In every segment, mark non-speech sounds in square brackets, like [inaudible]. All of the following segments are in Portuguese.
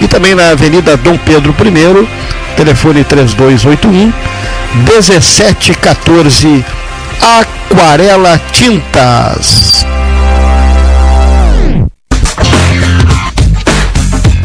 e também na Avenida Dom Pedro I, telefone 3281 1714 Aquarela Tintas.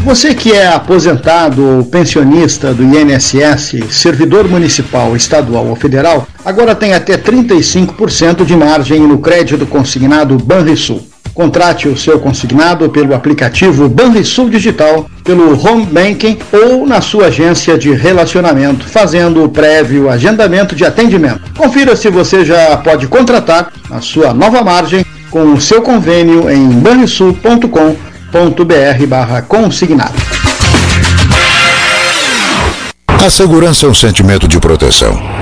Você que é aposentado ou pensionista do INSS, servidor municipal, estadual ou federal, agora tem até 35% de margem no crédito consignado Banrisul. Contrate o seu consignado pelo aplicativo Banrisul Digital, pelo Home Banking ou na sua agência de relacionamento, fazendo o prévio agendamento de atendimento. Confira se você já pode contratar a sua nova margem com o seu convênio em banrisul.com.br consignado. A segurança é um sentimento de proteção.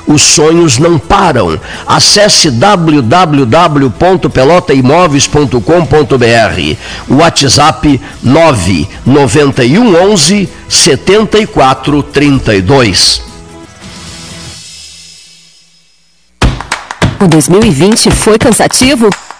os sonhos não param. Acesse www.pelotaimoveis.com.br. WhatsApp 991 11 7432. O 2020 foi cansativo?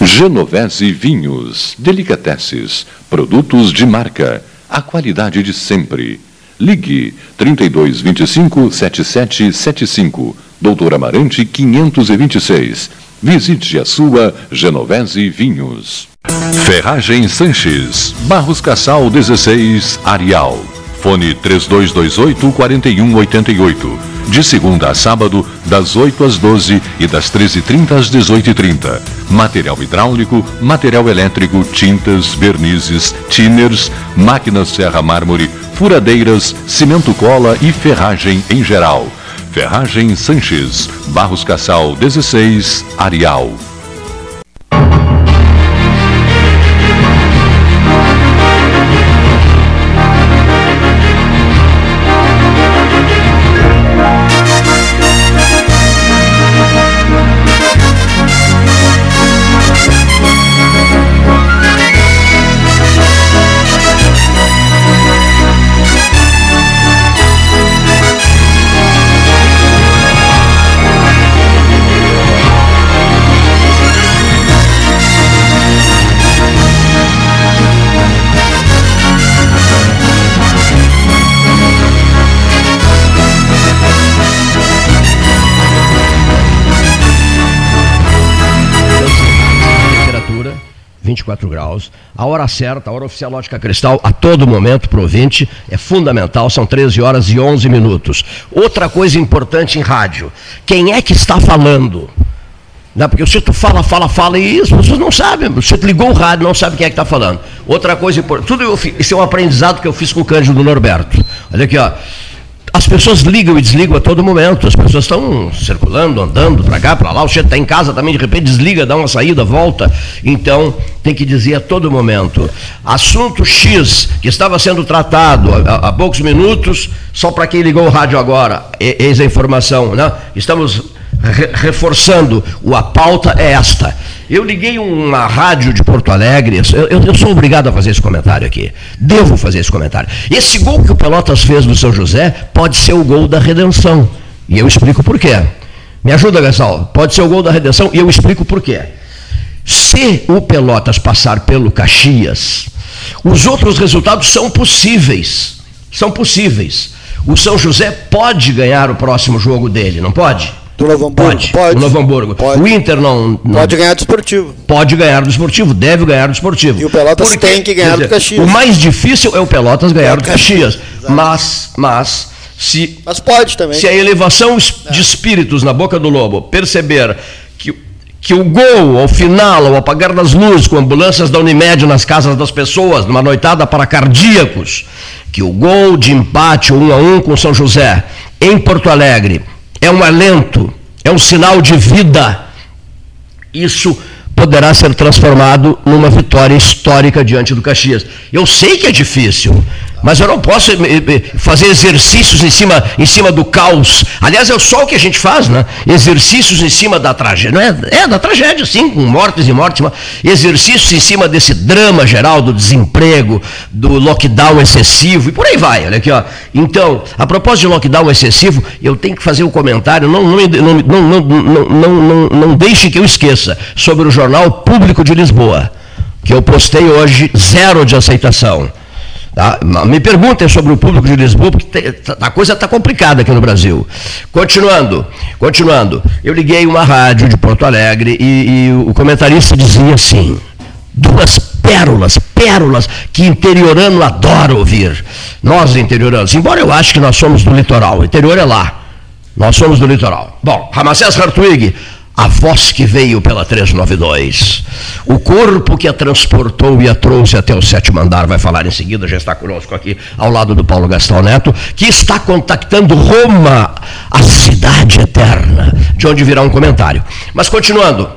Genovese Vinhos, Delicateces, produtos de marca, a qualidade de sempre. Ligue 3225 7775, Doutor Amarante 526. Visite a sua Genovese Vinhos. Ferragem Sanches, Barros Cassal 16, Arial. Fone 3228 4188 de segunda a sábado, das 8 às 12 e das 13h30 às 18h30. Material hidráulico, material elétrico, tintas, vernizes, tinners, máquinas serra mármore, furadeiras, cimento cola e ferragem em geral. Ferragem Sanches, Barros Cassal 16, Arial. 24 graus. A hora certa, a hora oficial Lógica Cristal, a todo momento, para é fundamental. São 13 horas e 11 minutos. Outra coisa importante em rádio: quem é que está falando? Não, porque o sujeito fala, fala, fala e as pessoas não sabem. O ligou o rádio, não sabe quem é que está falando. Outra coisa importante, tudo eu, isso é um aprendizado que eu fiz com o Cândido Norberto. Olha aqui, ó. As pessoas ligam e desligam a todo momento. As pessoas estão circulando, andando para cá, para lá. O sujeito está em casa também, de repente desliga, dá uma saída, volta. Então, tem que dizer a todo momento. Assunto X, que estava sendo tratado há, há poucos minutos, só para quem ligou o rádio agora, eis a informação, né? Estamos re reforçando, a pauta é esta. Eu liguei uma rádio de Porto Alegre, eu, eu, sou obrigado a fazer esse comentário aqui. Devo fazer esse comentário. Esse gol que o Pelotas fez no São José pode ser o gol da redenção. E eu explico por quê. Me ajuda, Gastal. Pode ser o gol da redenção e eu explico por quê. Se o Pelotas passar pelo Caxias, os outros resultados são possíveis. São possíveis. O São José pode ganhar o próximo jogo dele, não pode? Do Novo Hamburgo? Pode. pode. Novo Hamburgo. Pode. O Inter não, não, Pode ganhar do esportivo. Pode ganhar do esportivo, deve ganhar do esportivo. E o Pelotas Porque, tem que ganhar dizer, do Caxias. O mais difícil é o Pelotas ganhar do Caxias. Caxias. Mas, mas, se. Mas pode também. Se a elevação de espíritos na boca do lobo perceber que, que o gol, ao final, ao apagar das luzes, com ambulâncias da Unimed nas casas das pessoas, numa noitada para cardíacos, que o gol de empate um a um com São José em Porto Alegre é um alento, é um sinal de vida. Isso poderá ser transformado numa vitória histórica diante do Caxias. Eu sei que é difícil, mas eu não posso eh, eh, fazer exercícios em cima, em cima do caos. Aliás, é só o que a gente faz, né? Exercícios em cima da tragédia. Não é, é da tragédia, sim, com mortes e mortes. Exercícios em cima desse drama geral do desemprego, do lockdown excessivo e por aí vai. Olha aqui, ó. Então, a propósito de lockdown excessivo, eu tenho que fazer um comentário, não, não, não, não, não, não, não deixe que eu esqueça, sobre o Jornal Público de Lisboa, que eu postei hoje, zero de aceitação. Tá? Me perguntem sobre o público de Lisboa, porque tá, a coisa está complicada aqui no Brasil. Continuando, continuando. Eu liguei uma rádio de Porto Alegre e, e o comentarista dizia assim: duas pérolas, pérolas que interiorano adora ouvir. Nós interioranos, embora eu ache que nós somos do litoral, o interior é lá. Nós somos do litoral. Bom, Ramacés Hartwig, a voz que veio pela 392, o corpo que a transportou e a trouxe até o sétimo andar, vai falar em seguida, já está conosco aqui ao lado do Paulo Gastão Neto, que está contactando Roma, a cidade eterna, de onde virá um comentário. Mas continuando,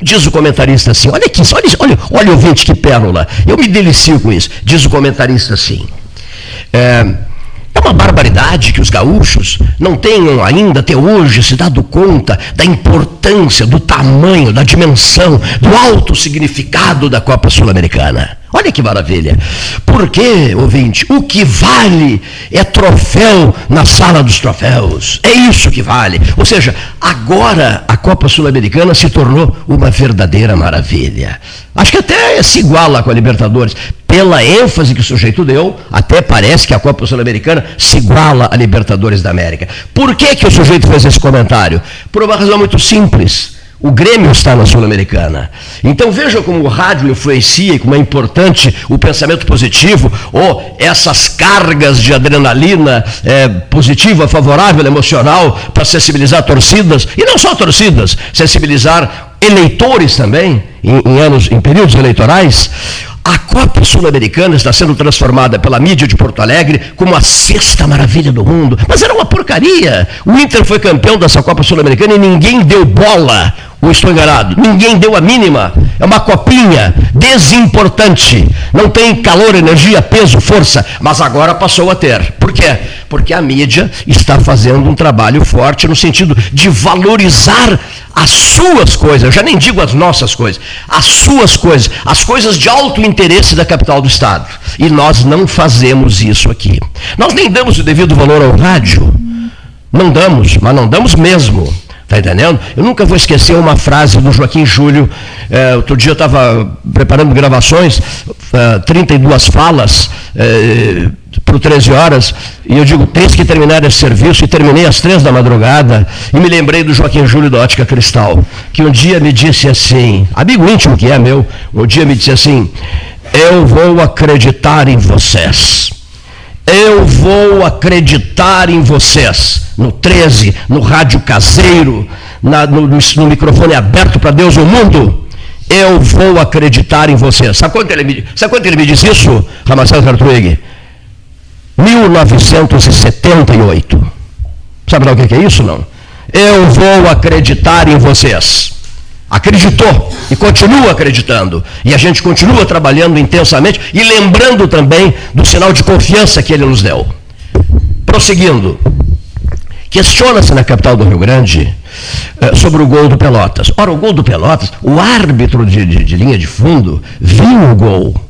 Diz o comentarista assim, olha aqui, olha, olha, olha ouvinte que pérola, eu me delicio com isso. Diz o comentarista assim, é, é uma barbaridade que os gaúchos não tenham ainda até hoje se dado conta da importância, do tamanho, da dimensão, do alto significado da Copa Sul-Americana. Olha que maravilha. Porque, ouvinte, o que vale é troféu na sala dos troféus. É isso que vale. Ou seja, agora a Copa Sul-Americana se tornou uma verdadeira maravilha. Acho que até se iguala com a Libertadores. Pela ênfase que o sujeito deu, até parece que a Copa Sul-Americana se iguala à Libertadores da América. Por que, que o sujeito fez esse comentário? Por uma razão muito simples o Grêmio está na Sul-Americana. Então veja como o rádio influencia e como é importante o pensamento positivo ou essas cargas de adrenalina é, positiva, favorável, emocional para sensibilizar torcidas e não só torcidas, sensibilizar eleitores também em, em anos, em períodos eleitorais. A Copa Sul-Americana está sendo transformada pela mídia de Porto Alegre como a sexta maravilha do mundo. Mas era uma porcaria. O Inter foi campeão dessa Copa Sul-Americana e ninguém deu bola. Ou estou enganado? Ninguém deu a mínima. É uma copinha desimportante. Não tem calor, energia, peso, força. Mas agora passou a ter. Por quê? Porque a mídia está fazendo um trabalho forte no sentido de valorizar as suas coisas, eu já nem digo as nossas coisas, as suas coisas, as coisas de alto interesse da capital do Estado. E nós não fazemos isso aqui. Nós nem damos o devido valor ao rádio. Não damos, mas não damos mesmo. Está entendendo? Eu nunca vou esquecer uma frase do Joaquim Júlio. É, outro dia eu estava preparando gravações, é, 32 falas, é, para o 13 horas, e eu digo, tens que terminar esse serviço, e terminei às três da madrugada, e me lembrei do Joaquim Júlio da Ótica Cristal, que um dia me disse assim, amigo íntimo que é meu, um dia me disse assim, eu vou acreditar em vocês. Eu vou acreditar em vocês. No 13, no rádio caseiro, na, no, no, microfone aberto para Deus e o mundo. Eu vou acreditar em vocês. Sabe quando ele me, sabe quando ele me diz isso, Ramacel Hartwig? 1978. Sabe lá o que é isso, não? Eu vou acreditar em vocês. Acreditou e continua acreditando. E a gente continua trabalhando intensamente e lembrando também do sinal de confiança que ele nos deu. Prosseguindo. Questiona-se na capital do Rio Grande eh, sobre o gol do Pelotas. Ora, o gol do Pelotas, o árbitro de, de, de linha de fundo viu o gol.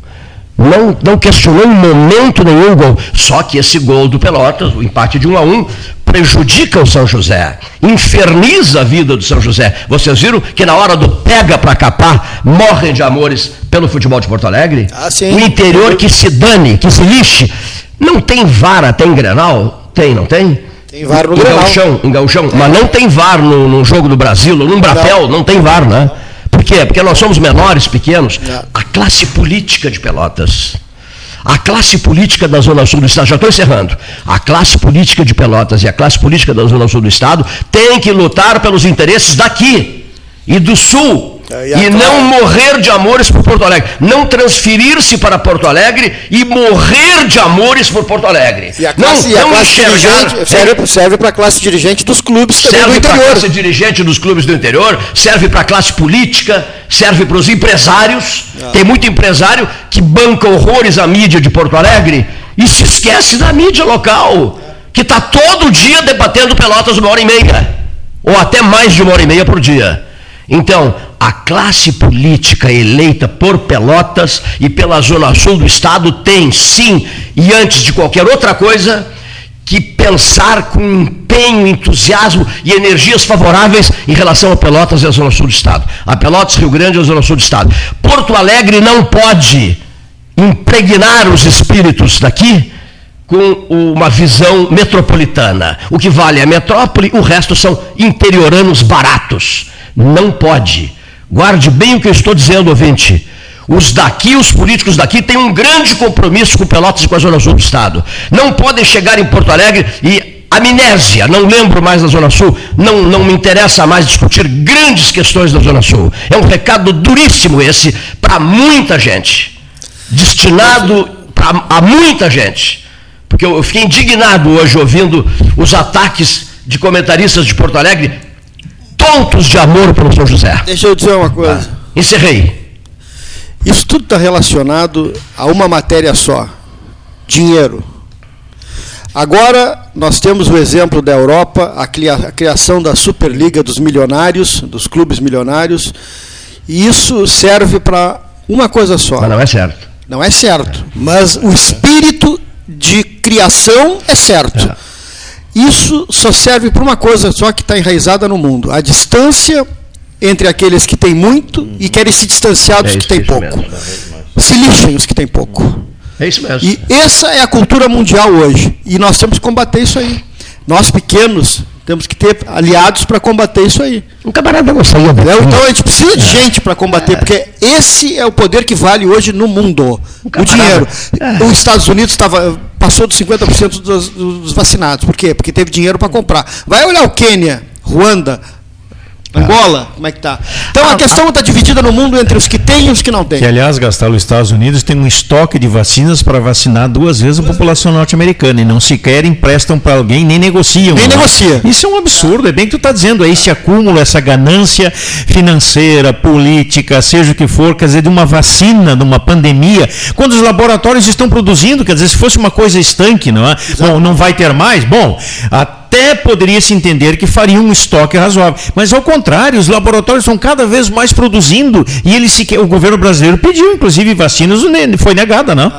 Não, não questionou em momento nenhum o gol. Só que esse gol do Pelotas, o empate de 1 a 1, prejudica o São José, inferniza a vida do São José. Vocês viram que na hora do pega para capar, morrem de amores pelo futebol de Porto Alegre? Ah, sim. O interior que se dane, que se lixe. Não tem vara, tem Grenal? Tem, não tem? Tem VAR no em Grenal. Gauchão, em Gauchão. Mas não tem VAR no, no jogo do Brasil, no Brapel, não. não tem VAR, né? Por quê? Porque nós somos menores, pequenos. Não. A classe política de Pelotas, a classe política da Zona Sul do Estado, já estou encerrando, a classe política de Pelotas e a classe política da Zona Sul do Estado tem que lutar pelos interesses daqui e do Sul. É, e E, não morrer de amores por Porto Alegre. Não transferir-se para Porto Alegre e morrer de amores por Porto Alegre. E a não, classe, e a não classe enxergar- dirigente serve, serve para a classe dirigente dos clubes também do serve para a interior. classe dirigente dos clubes do interior, serve para a classe política, serve para os empresários. Ah. Tem muito empresário que banca horrores à mídia de Porto Alegre e se esquece da mídia local, que está todo dia debatendo Pelotas uma hora e meia, ou até mais de uma hora e meia por dia. Então, a classe política eleita por Pelotas e pela Zona Sul do Estado tem, sim, e antes de qualquer outra coisa, que pensar com empenho, entusiasmo e energias favoráveis em relação a Pelotas e a Zona Sul do Estado. A Pelotas, Rio Grande e a Zona Sul do Estado. Porto Alegre não pode impregnar os espíritos daqui com uma visão metropolitana. O que vale é a metrópole, o resto são interioranos baratos. Não pode. Guarde bem o que eu estou dizendo, ouvinte. Os daqui, os políticos daqui, têm um grande compromisso com Pelotas e com a Zona Sul do Estado. Não podem chegar em Porto Alegre e amnésia, não lembro mais da Zona Sul, não, não me interessa mais discutir grandes questões da Zona Sul. É um recado duríssimo esse para muita gente. Destinado pra, a muita gente. Porque eu, eu fiquei indignado hoje ouvindo os ataques de comentaristas de Porto Alegre tontos de amor pelo São José. Deixa eu dizer uma coisa. Encerrei. Isso tudo está relacionado a uma matéria só: dinheiro. Agora nós temos o exemplo da Europa, a cria- a criação da Superliga dos milionários, dos clubes milionários, e isso serve para uma coisa só. Mas não é certo. Não é certo, mas o espírito de criação é certo. Isso só serve para uma coisa só que está enraizada no mundo: a distância entre aqueles que têm muito e querem se distanciar dos É que têm é pouco. mesmo. Se lixem os que têm pouco. É isso mesmo. E essa é a cultura mundial hoje. E nós temos que combater isso aí. Nós pequenos temos que ter aliados para combater isso aí. Um camarada não daqui. Entendeu? Então a gente precisa de gente para combater, porque esse é o poder que vale hoje no mundo. O camarada- dinheiro. É. Os Estados Unidos estava, passou dos 50% dos, dos vacinados. Por quê? Porque teve dinheiro para comprar. Vai olhar o Quênia, Ruanda, Angola, como é que tá? Então a questão está dividida no mundo entre os que têm e os que não têm. Que, aliás, gastar os Estados Unidos tem um estoque de vacinas para vacinar duas vezes a população norte-americana e não sequer emprestam para alguém, nem negociam. Nem né? negocia. Isso é um absurdo, é bem que tu está dizendo, é esse acúmulo, essa ganância financeira, política, seja o que for, quer dizer, de uma vacina, de uma pandemia, quando os laboratórios estão produzindo, quer dizer, se fosse uma coisa estanque, não é? Bom, não vai ter mais? Bom, até poderia se entender que faria um estoque razoável. Mas ao contrário, os laboratórios estão cada vez mais produzindo e eles sequer, o governo brasileiro pediu, inclusive, vacinas, ne- foi negada, não?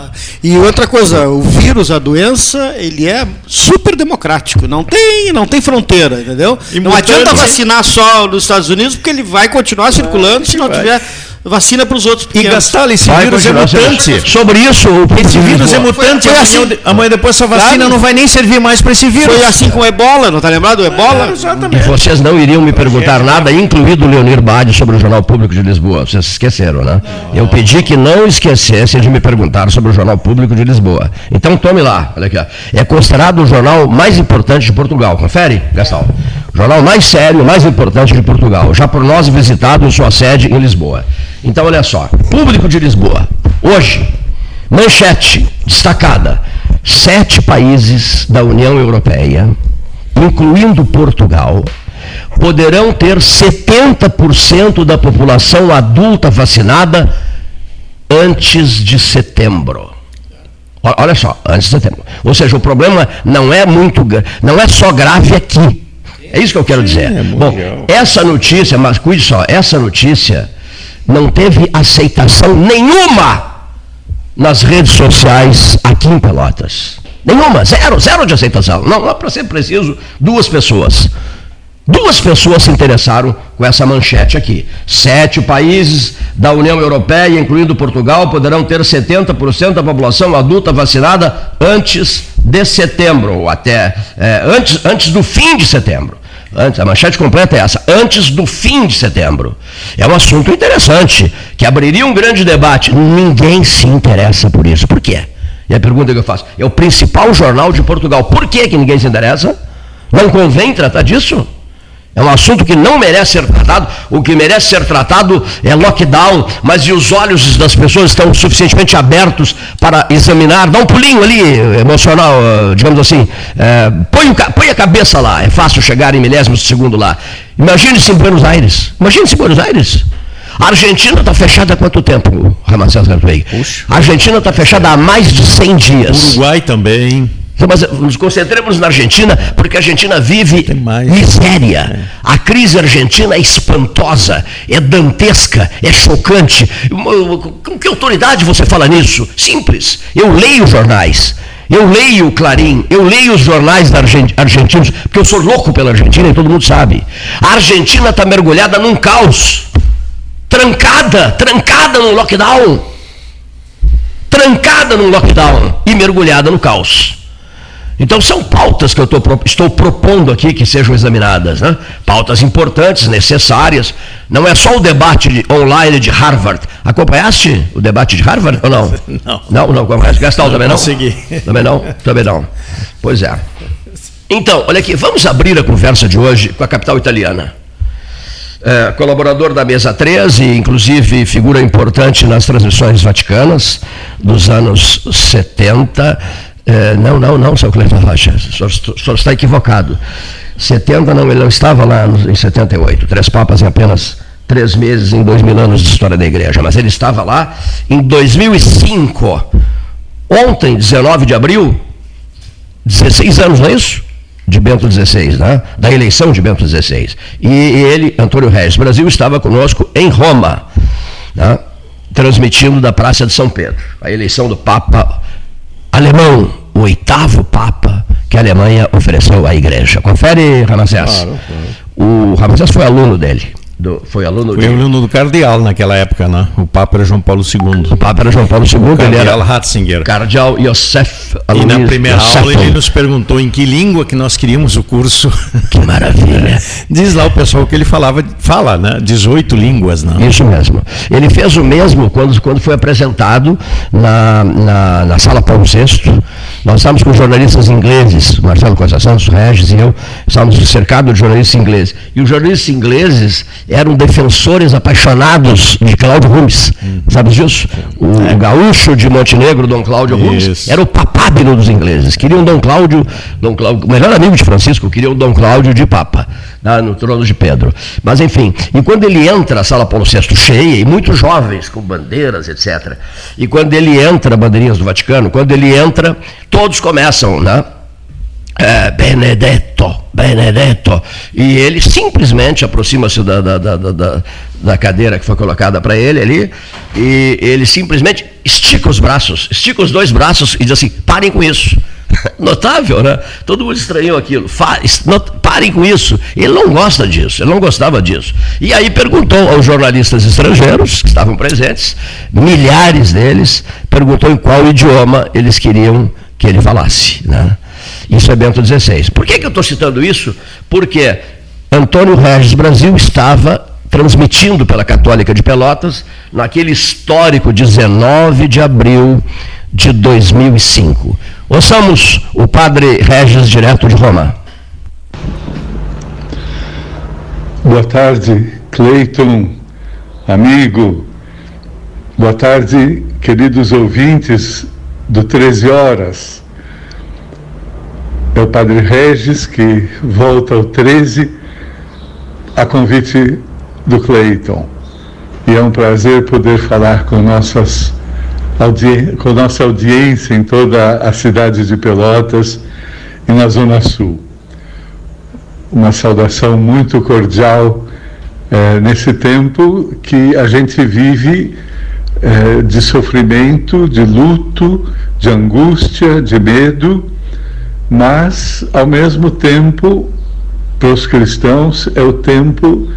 E outra coisa, o vírus, a doença, ele é super democrático, não tem, não tem fronteira, entendeu? E não mutante, adianta hein? vacinar só nos Estados Unidos, porque ele vai continuar circulando se não tiver vacina para os outros E pequenos. gastar esse Vai vírus é mutante. Sobre isso, o Esse vírus é mutante. Foi amanhã, assim. amanhã depois essa vacina Claro. não vai nem servir mais para esse vírus. Foi assim com o ebola, não tá lembrado do ebola? É, E exatamente. vocês não iriam me perguntar nada, incluído o Leonir Bade, sobre o Jornal Público de Lisboa. Vocês esqueceram, né? Eu pedi que não esquecessem de me perguntar sobre o Jornal Público de Lisboa. Então tome lá, olha aqui. ó. É considerado o jornal mais importante de Portugal. Confere, Gastão. O jornal mais sério, mais importante de Portugal. Já por nós visitado em sua sede em Lisboa. Então olha só. Público de Lisboa. Hoje, manchete destacada. Sete países da União Europeia incluindo Portugal, poderão ter 70% da população adulta vacinada antes de setembro. Olha só, antes de setembro. Ou seja, o problema não é muito, não é só grave aqui. É isso que eu quero dizer. Bom, essa notícia, mas cuide só, essa notícia não teve aceitação nenhuma nas redes sociais aqui em Pelotas. Nenhuma, zero, zero de aceitação. Não, não para ser preciso, duas pessoas. Duas pessoas se interessaram com essa manchete aqui. Sete países da União Europeia, incluindo Portugal, poderão ter 70% da população adulta vacinada antes de setembro, ou até é, antes, antes do fim de setembro. Antes, a manchete completa é essa, antes do fim de setembro. É um assunto interessante, que abriria um grande debate. Ninguém se interessa por isso. Por quê? E a pergunta que eu faço: é o principal jornal de Portugal. Por que, que ninguém se interessa? Não convém tratar disso? É um assunto que não merece ser tratado. O que merece ser tratado é lockdown, mas e os olhos das pessoas estão suficientemente abertos para examinar? Dá um pulinho ali, emocional, eh, digamos assim. Eh, põe, põe a cabeça lá, é fácil chegar em milésimos de segundo lá. Imagine-se em Buenos Aires. Imagine-se em Buenos Aires. A Argentina está fechada há quanto tempo, Ramacés? Puxa. A Argentina está fechada há mais de 100 dias. Uruguai também. Então, Mas nos concentremos na Argentina, porque a Argentina vive miséria. A crise argentina é espantosa, é dantesca, é chocante. Com que autoridade você fala nisso? Simples. Eu leio jornais. Eu leio o Clarim, eu leio os jornais argentinos, porque eu sou louco pela Argentina e todo mundo sabe. A Argentina está mergulhada num caos. Trancada, trancada no lockdown. Trancada num lockdown e mergulhada no caos. Então são pautas que eu tô estou propondo aqui que sejam examinadas, né? Pautas importantes, necessárias. Não é só o debate de- online de Harvard. Acompanhaste o debate de Harvard ou não? [laughs] Não. Não, não acompanhaste. Gastão também não? consegui. Também não? Também não. Pois é. Então, olha aqui, vamos abrir a conversa de hoje com a capital italiana. É, colaborador da mesa 13, inclusive figura importante nas transmissões vaticanas dos anos 70. É, não, não, não, seu Cleiton Rocha, o senhor, o senhor está equivocado. 70 não, ele não estava lá em 78. Três papas em apenas três meses em dois mil anos de história da igreja, mas ele estava lá em 2005. Ontem, 19 de abril, 16 anos, não é isso? De Bento XVI, né? Da eleição de Bento XVI. E ele, Antônio Reis Brasil, estava conosco em Roma, né? transmitindo da Praça de São Pedro, a eleição do Papa alemão, o oitavo Papa que a Alemanha ofereceu à igreja. Confere, Ramacés. O Ramacés foi aluno dele. do- foi aluno Foi de. aluno do cardeal naquela época, né? O Papa era João Paulo II. O Papa era João Paulo II, ele Cardeal era Ratzinger. cardeal Yosef E na Alois primeira aula ele nos perguntou em que língua que nós queríamos o curso. Que maravilha. [laughs] Diz lá o pessoal que ele falava, fala, né? 18 línguas, né? Isso mesmo. Ele fez o mesmo quando, quando foi apresentado na, na, na sala Paulo VI. Nós estávamos com jornalistas ingleses, Marcelo Costa Santos, Regis e eu, estávamos cercados de jornalistas ingleses. E os jornalistas ingleses eram defensores apaixonados de Cláudio Rumes. Sabe disso? O, gaúcho de Montenegro, Dom Cláudio Rumes, era o dos ingleses. Queriam Dom Cláudio, Dom Cláudio, o melhor amigo de Francisco, queriam Dom Cláudio de Papa, no trono de Pedro. Mas enfim, e quando ele entra, a sala Paulo VI cheia, e muitos jovens com bandeiras, etc. E quando ele entra, bandeirinhas do Vaticano, quando ele entra, todos começam, né? É, Benedetto, Benedetto. E ele simplesmente aproxima-se da, da, da, da- cadeira que foi colocada para ele ali, e ele simplesmente estica os braços, estica os dois braços e diz assim: parem com isso, [laughs] Notável, né? Todo mundo estranhou aquilo. Parem com isso. Ele não gosta disso, ele não gostava disso. E aí perguntou aos jornalistas estrangeiros que estavam presentes, milhares deles, perguntou em qual idioma eles queriam que ele falasse. Né? Isso é Bento XVI. Por que, que eu estou citando isso? Porque Antônio Regis Brasil estava transmitindo pela Católica de Pelotas naquele histórico 19 de abril de 2005. Ouçamos o padre Regis, direto de Roma. Boa tarde, Cleiton, amigo. Boa tarde, queridos ouvintes do 13 Horas. É o Padre Regis que volta ao 13 a convite do Cleiton. E é um prazer poder falar com nossas com nossa audiência em toda a cidade de Pelotas e na Zona Sul. Uma saudação muito cordial é, nesse tempo que a gente vive é, de sofrimento, de luto, de angústia, de medo, mas, ao mesmo tempo, para os cristãos, é o tempo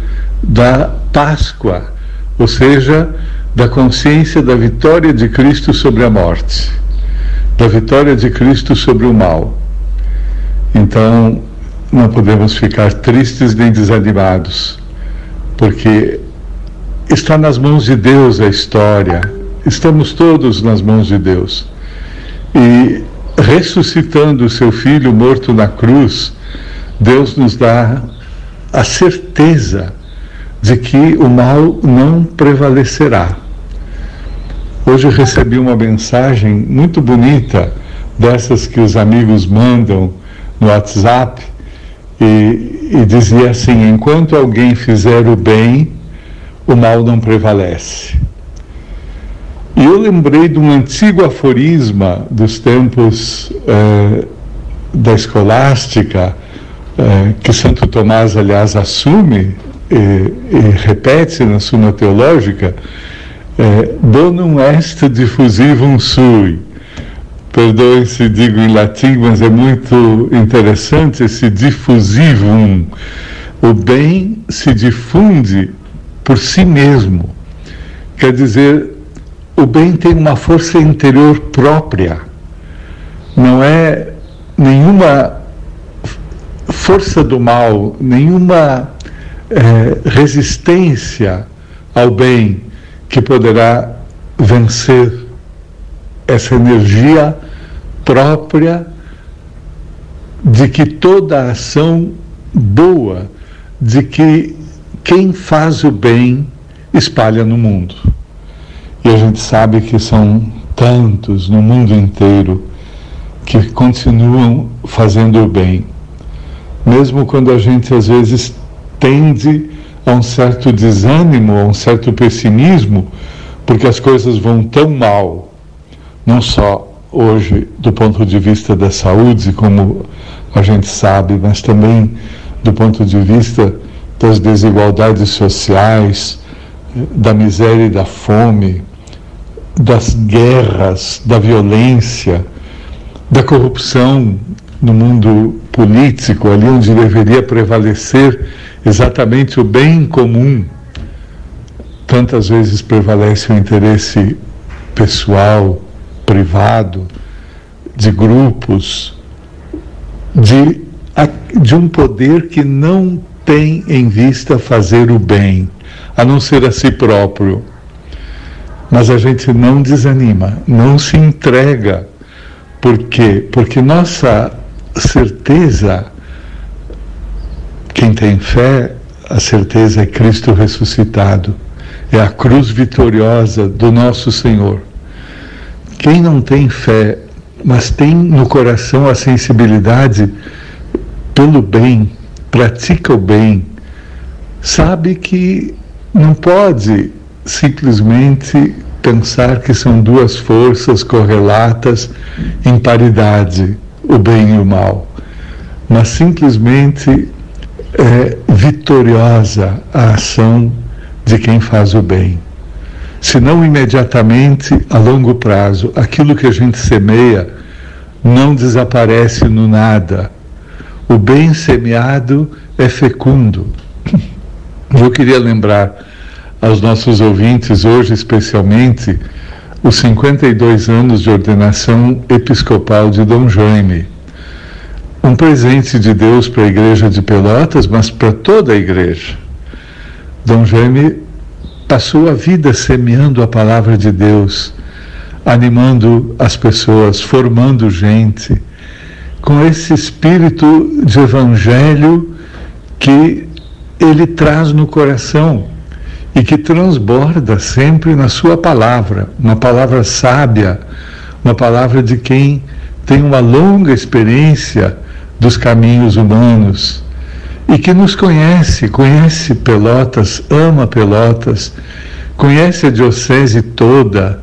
da Páscoa, ou seja, da consciência da vitória de Cristo sobre a morte, da vitória de Cristo sobre o mal. Então, não podemos ficar tristes nem desanimados, porque está nas mãos de Deus a história, estamos todos nas mãos de Deus. E ressuscitando o seu filho morto na cruz, Deus nos dá a certeza de que o mal não prevalecerá. Hoje recebi uma mensagem muito bonita, dessas que os amigos mandam no WhatsApp, e, e dizia assim: enquanto alguém fizer o bem, o mal não prevalece. E eu lembrei de um antigo aforisma dos tempos eh, da escolástica, eh, que Santo Tomás, aliás, assume e, e repete na Suma Teológica, é, bonum est diffusivum sui. Perdoe se digo em latim, mas é muito interessante esse diffusivum. O bem se difunde por si mesmo. Quer dizer, o bem tem uma força interior própria. Não é nenhuma força do mal, nenhuma é, resistência ao bem que poderá vencer essa energia própria de que toda ação boa, de que quem faz o bem espalha no mundo. E a gente sabe que são tantos no mundo inteiro que continuam fazendo o bem, mesmo quando a gente às vezes tende a um certo desânimo, a um certo pessimismo, porque as coisas vão tão mal, não só hoje do ponto de vista da saúde, como a gente sabe, mas também do ponto de vista das desigualdades sociais, da miséria e da fome, das guerras, da violência, da corrupção no mundo político, ali onde deveria prevalecer exatamente o bem comum. Tantas vezes prevalece o interesse pessoal, privado, de grupos, de, de um poder que não tem em vista fazer o bem, a não ser a si próprio. Mas a gente não desanima, não se entrega. Por quê? Porque nossa certeza quem tem fé, a certeza é Cristo ressuscitado, é a cruz vitoriosa do nosso Senhor. Quem não tem fé, mas tem no coração a sensibilidade pelo bem, pratica o bem, sabe que não pode simplesmente pensar que são duas forças correlatas em paridade, o bem e o mal, mas simplesmente é vitoriosa a ação de quem faz o bem. Se não imediatamente, a longo prazo, aquilo que a gente semeia não desaparece no nada. O bem semeado é fecundo. [laughs] Eu queria lembrar aos nossos ouvintes, hoje especialmente, os 52 anos de ordenação episcopal de Dom Jaime. Um presente de Deus para a igreja de Pelotas, mas para toda a igreja. Dom Jaime passou a vida semeando a palavra de Deus, animando as pessoas, formando gente, com esse espírito de evangelho que ele traz no coração e que transborda sempre na sua palavra, uma palavra sábia, uma palavra de quem tem uma longa experiência dos caminhos humanos e que nos conhece, conhece Pelotas, ama Pelotas, conhece a diocese toda,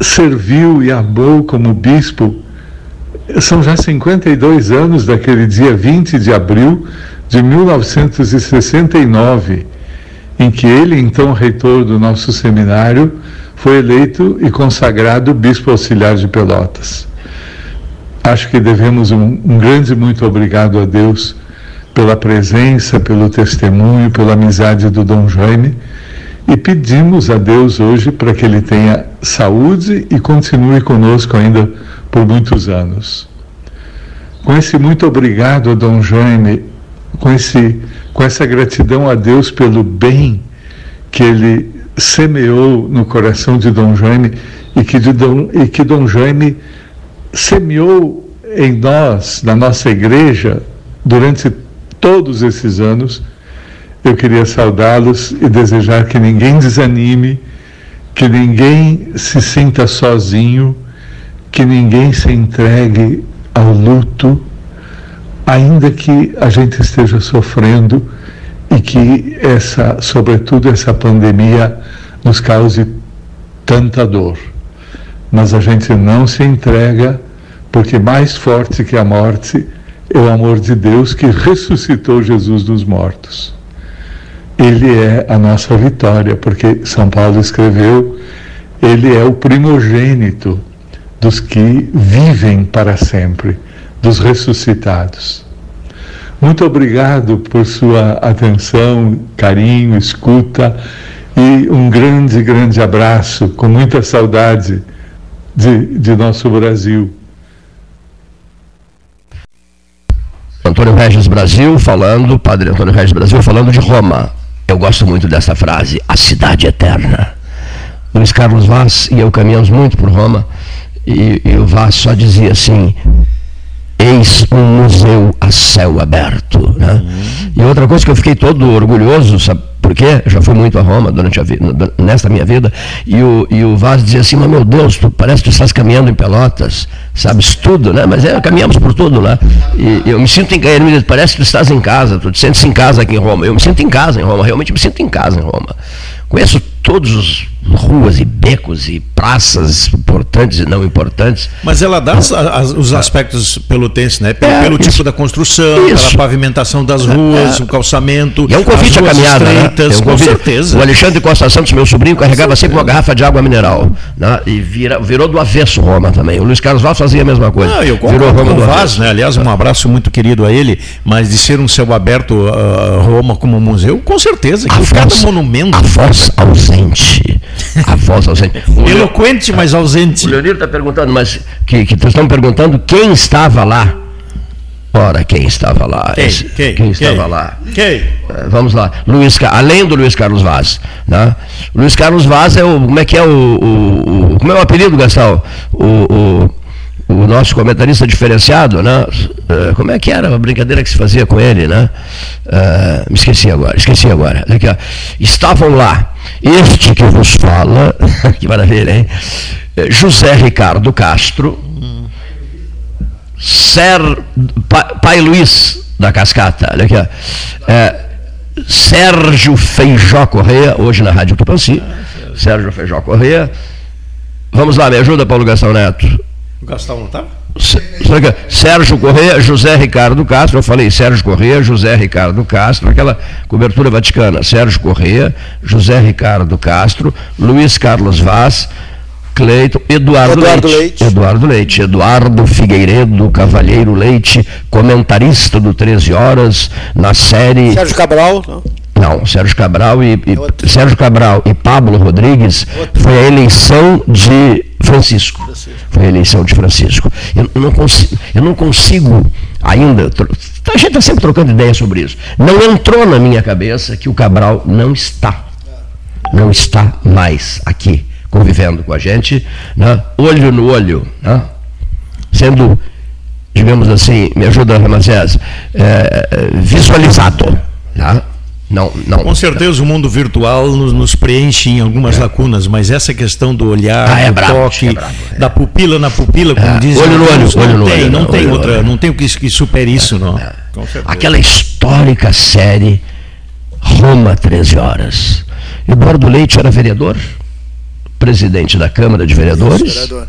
serviu e amou como bispo. São já 52 anos daquele dia 20 de abril de 1969 em que ele, então reitor do nosso seminário, foi eleito e consagrado bispo auxiliar de Pelotas. Acho que devemos um, um grande muito obrigado a Deus pela presença, pelo testemunho, pela amizade do Dom Jaime e pedimos a Deus hoje para que ele tenha saúde e continue conosco ainda por muitos anos. Com esse muito obrigado a Dom Jaime, com esse com essa gratidão a Deus pelo bem que ele semeou no coração de Dom Jaime e que, de Dom, e que Dom Jaime semeou em nós, na nossa igreja, durante todos esses anos, eu queria saudá-los e desejar que ninguém desanime, que ninguém se sinta sozinho, que ninguém se entregue ao luto, ainda que a gente esteja sofrendo e que essa, sobretudo essa pandemia nos cause tanta dor. Mas a gente não se entrega, porque mais forte que a morte é o amor de Deus que ressuscitou Jesus dos mortos. Ele é a nossa vitória, porque São Paulo escreveu, ele é o primogênito dos que vivem para sempre dos ressuscitados. Muito obrigado por sua atenção, carinho, escuta e um grande, grande abraço, com muita saudade de, de nosso Brasil. Antônio Regis Brasil falando, Padre Antônio Regis Brasil falando de Roma. Eu gosto muito dessa frase, a cidade eterna. Luiz Carlos Vaz e eu caminhamos muito por Roma e, e o Vaz só dizia assim: eis um museu a céu aberto. Né? E outra coisa que eu fiquei todo orgulhoso, sabe por quê? Já fui muito a Roma durante a vida, nesta minha vida, e o, e o Vaz dizia assim, mas meu Deus, tu, parece que tu estás caminhando em Pelotas, sabes tudo, né? Mas é, caminhamos por tudo lá. E eu me sinto em ele me diz, parece que tu estás em casa, tu te sentes em casa aqui em Roma. Eu me sinto em casa em Roma, realmente me sinto em casa em Roma. Conheço todos os ruas e becos e praças importantes e não importantes. Mas ela dá as, as, os aspectos pelotenses, né? Pelo, é, pelo tipo da construção, isso. pela pavimentação das ruas, é, o calçamento. E é um convite à caminhada, né? estreitas, né? é um convite. com certeza. O Alexandre Costa Santos, meu sobrinho, carregava sempre uma garrafa de água mineral. Né? E vira, virou do avesso Roma também. O Luiz Carlos Vaz fazia a mesma coisa. Não, eu virou Roma do Vaz, né? Aliás, um abraço muito querido a ele, mas de ser um céu aberto uh, Roma como museu, com certeza. Que a cada monumento. A voz ausente. A voz ausente. [laughs] Eloquente, mas ausente. O Leonir está perguntando, mas que, que estão perguntando quem estava lá. Ora, quem estava lá? Quem, Esse, quem, quem estava quem? lá? Quem? Uh, vamos lá. Luiz, além do Luiz Carlos Vaz. Né? Luiz Carlos Vaz é o. Como é que é o. o, o como é o apelido, Gastão? O, o, o, nosso comentarista diferenciado, né? Uh, como é que era a brincadeira que se fazia com ele, né? Uh, me esqueci agora, esqueci agora. Aqui, ó. Estavam lá. Este que vos fala, [laughs] que maravilha, hein? José Ricardo Castro, Ser, Pai Luiz da Cascata, olha aqui, ó. É, Sérgio Feijó Correia, hoje na Rádio Tupanci. Sérgio Feijó Correia. Vamos lá, me ajuda, Paulo Gastão Neto. O Gastão não está? Sérgio Correia, José Ricardo Castro, eu falei Sérgio Correia, José Ricardo Castro, aquela cobertura vaticana, Sérgio Correia, José Ricardo Castro, Luiz Carlos Vaz, Cleiton, Eduardo, Eduardo Leite, Leite. Eduardo Leite. Eduardo Figueiredo Cavalheiro Leite, comentarista do 13 Horas, na série. Sérgio Cabral, não? Não, Sérgio Cabral e, e- É. Sérgio Cabral e Pablo Rodrigues foi a eleição de Francisco. Foi a eleição de Francisco. Eu, não consigo, eu não consigo ainda. A gente está sempre trocando ideia sobre isso. Não entrou na minha cabeça que o Cabral não está. Não está mais aqui, convivendo com a gente, né? olho no olho, né? sendo, digamos assim, me ajuda, Ramazés, é, visualizado. Tá? Não, não. Com certeza o mundo virtual nos, nos preenche em algumas lacunas, mas essa questão do olhar, Ah, é do brabo, toque, é brabo, é. da pupila na pupila, como É, dizem olho no olho, não olho no tem, olho, não não, tem olho outra, olho. não tem o que, que supere isso, não. Com certeza. Aquela histórica série Roma 13 Horas. Eduardo Leite era vereador, presidente da Câmara de Vereadores. Vereador.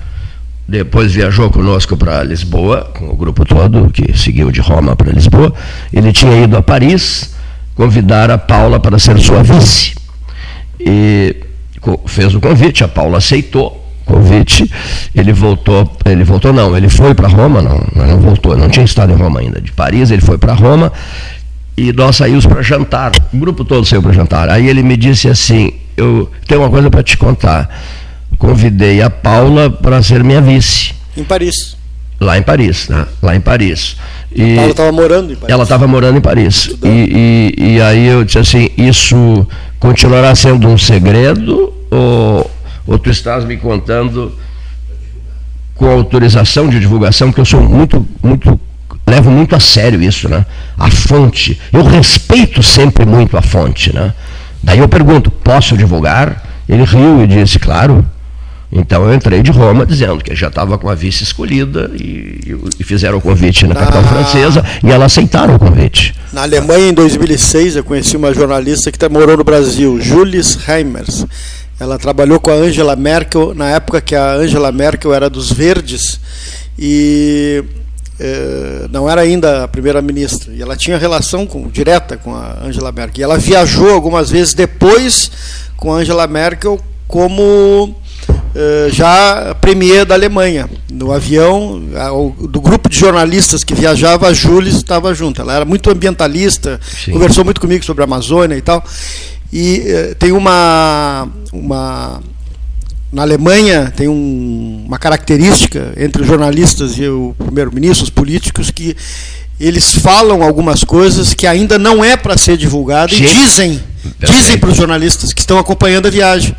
Depois viajou conosco para Lisboa, com o grupo todo que seguiu de Roma para Lisboa. Ele tinha ido a Paris convidar a Paula para ser sua vice. E fez o convite, a Paula aceitou o convite. Ele voltou, ele voltou não, ele foi para Roma, não, não voltou, não tinha estado em Roma ainda. De Paris, ele foi para Roma e nós saímos para jantar. O grupo todo saiu para jantar. Aí ele me disse assim: Eu tenho uma coisa para te contar. Convidei a Paula para ser minha vice, Em Paris. Lá em Paris, né? Lá em Paris. E Paulo estava morando em Paris. ela estava morando em Paris. E, e, e aí eu disse assim: Isso continuará sendo um segredo? Ou, ou tu estás me contando com autorização de divulgação? Porque eu sou muito, muito levo muito a sério isso, né? A fonte. Eu respeito sempre muito a fonte, né? Daí eu pergunto, posso divulgar? Ele riu e disse, claro. Então eu entrei de Roma dizendo que já estava com a vice escolhida e, e fizeram o convite na capital Ah. francesa e ela aceitaram o convite. Na Alemanha, em 2006, eu conheci uma jornalista que tá- morou no Brasil, Julis Reimers. Ela trabalhou com a Angela Merkel na época que a Angela Merkel era dos Verdes e eh, não era ainda a primeira-ministra. E ela tinha relação com- direta com a Angela Merkel. E ela viajou algumas vezes depois com a Angela Merkel como já premier da Alemanha. No avião, do grupo de jornalistas que viajava, a Jules estava junto. Ela era muito ambientalista, Sim. conversou muito comigo sobre a Amazônia e tal. E eh, tem uma, uma. Na Alemanha tem um- uma característica entre os jornalistas e o primeiro-ministro, os políticos, que eles falam algumas coisas que ainda não é para ser divulgado e dizem, Perfeito. dizem para os jornalistas que estão acompanhando a viagem.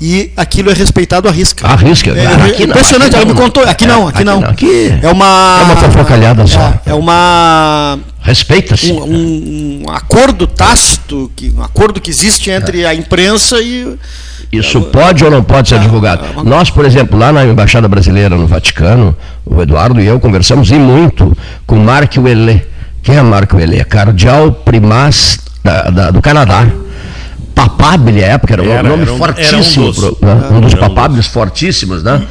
E aquilo é respeitado à risca. À risca, É, cara, é aqui não, impressionante, aqui ela não. me contou. Aqui É, não, aqui, aqui não. não, aqui é uma. é uma fofocalhada só. É, é uma Respeita-se. um, um- um acordo tácito, que, um acordo que existe entre a imprensa e. Isso pode ou não pode ser divulgado? Nós, por exemplo, lá na Embaixada Brasileira no Vaticano, o Eduardo e eu conversamos e muito com Marc Ouellet. Quem é Marc Ouellet? Cardeal primaz da- da- do Canadá. Papábile, à época, era um Era, nome era um- fortíssimo. era um dos. pro- né? Um dos Era um né?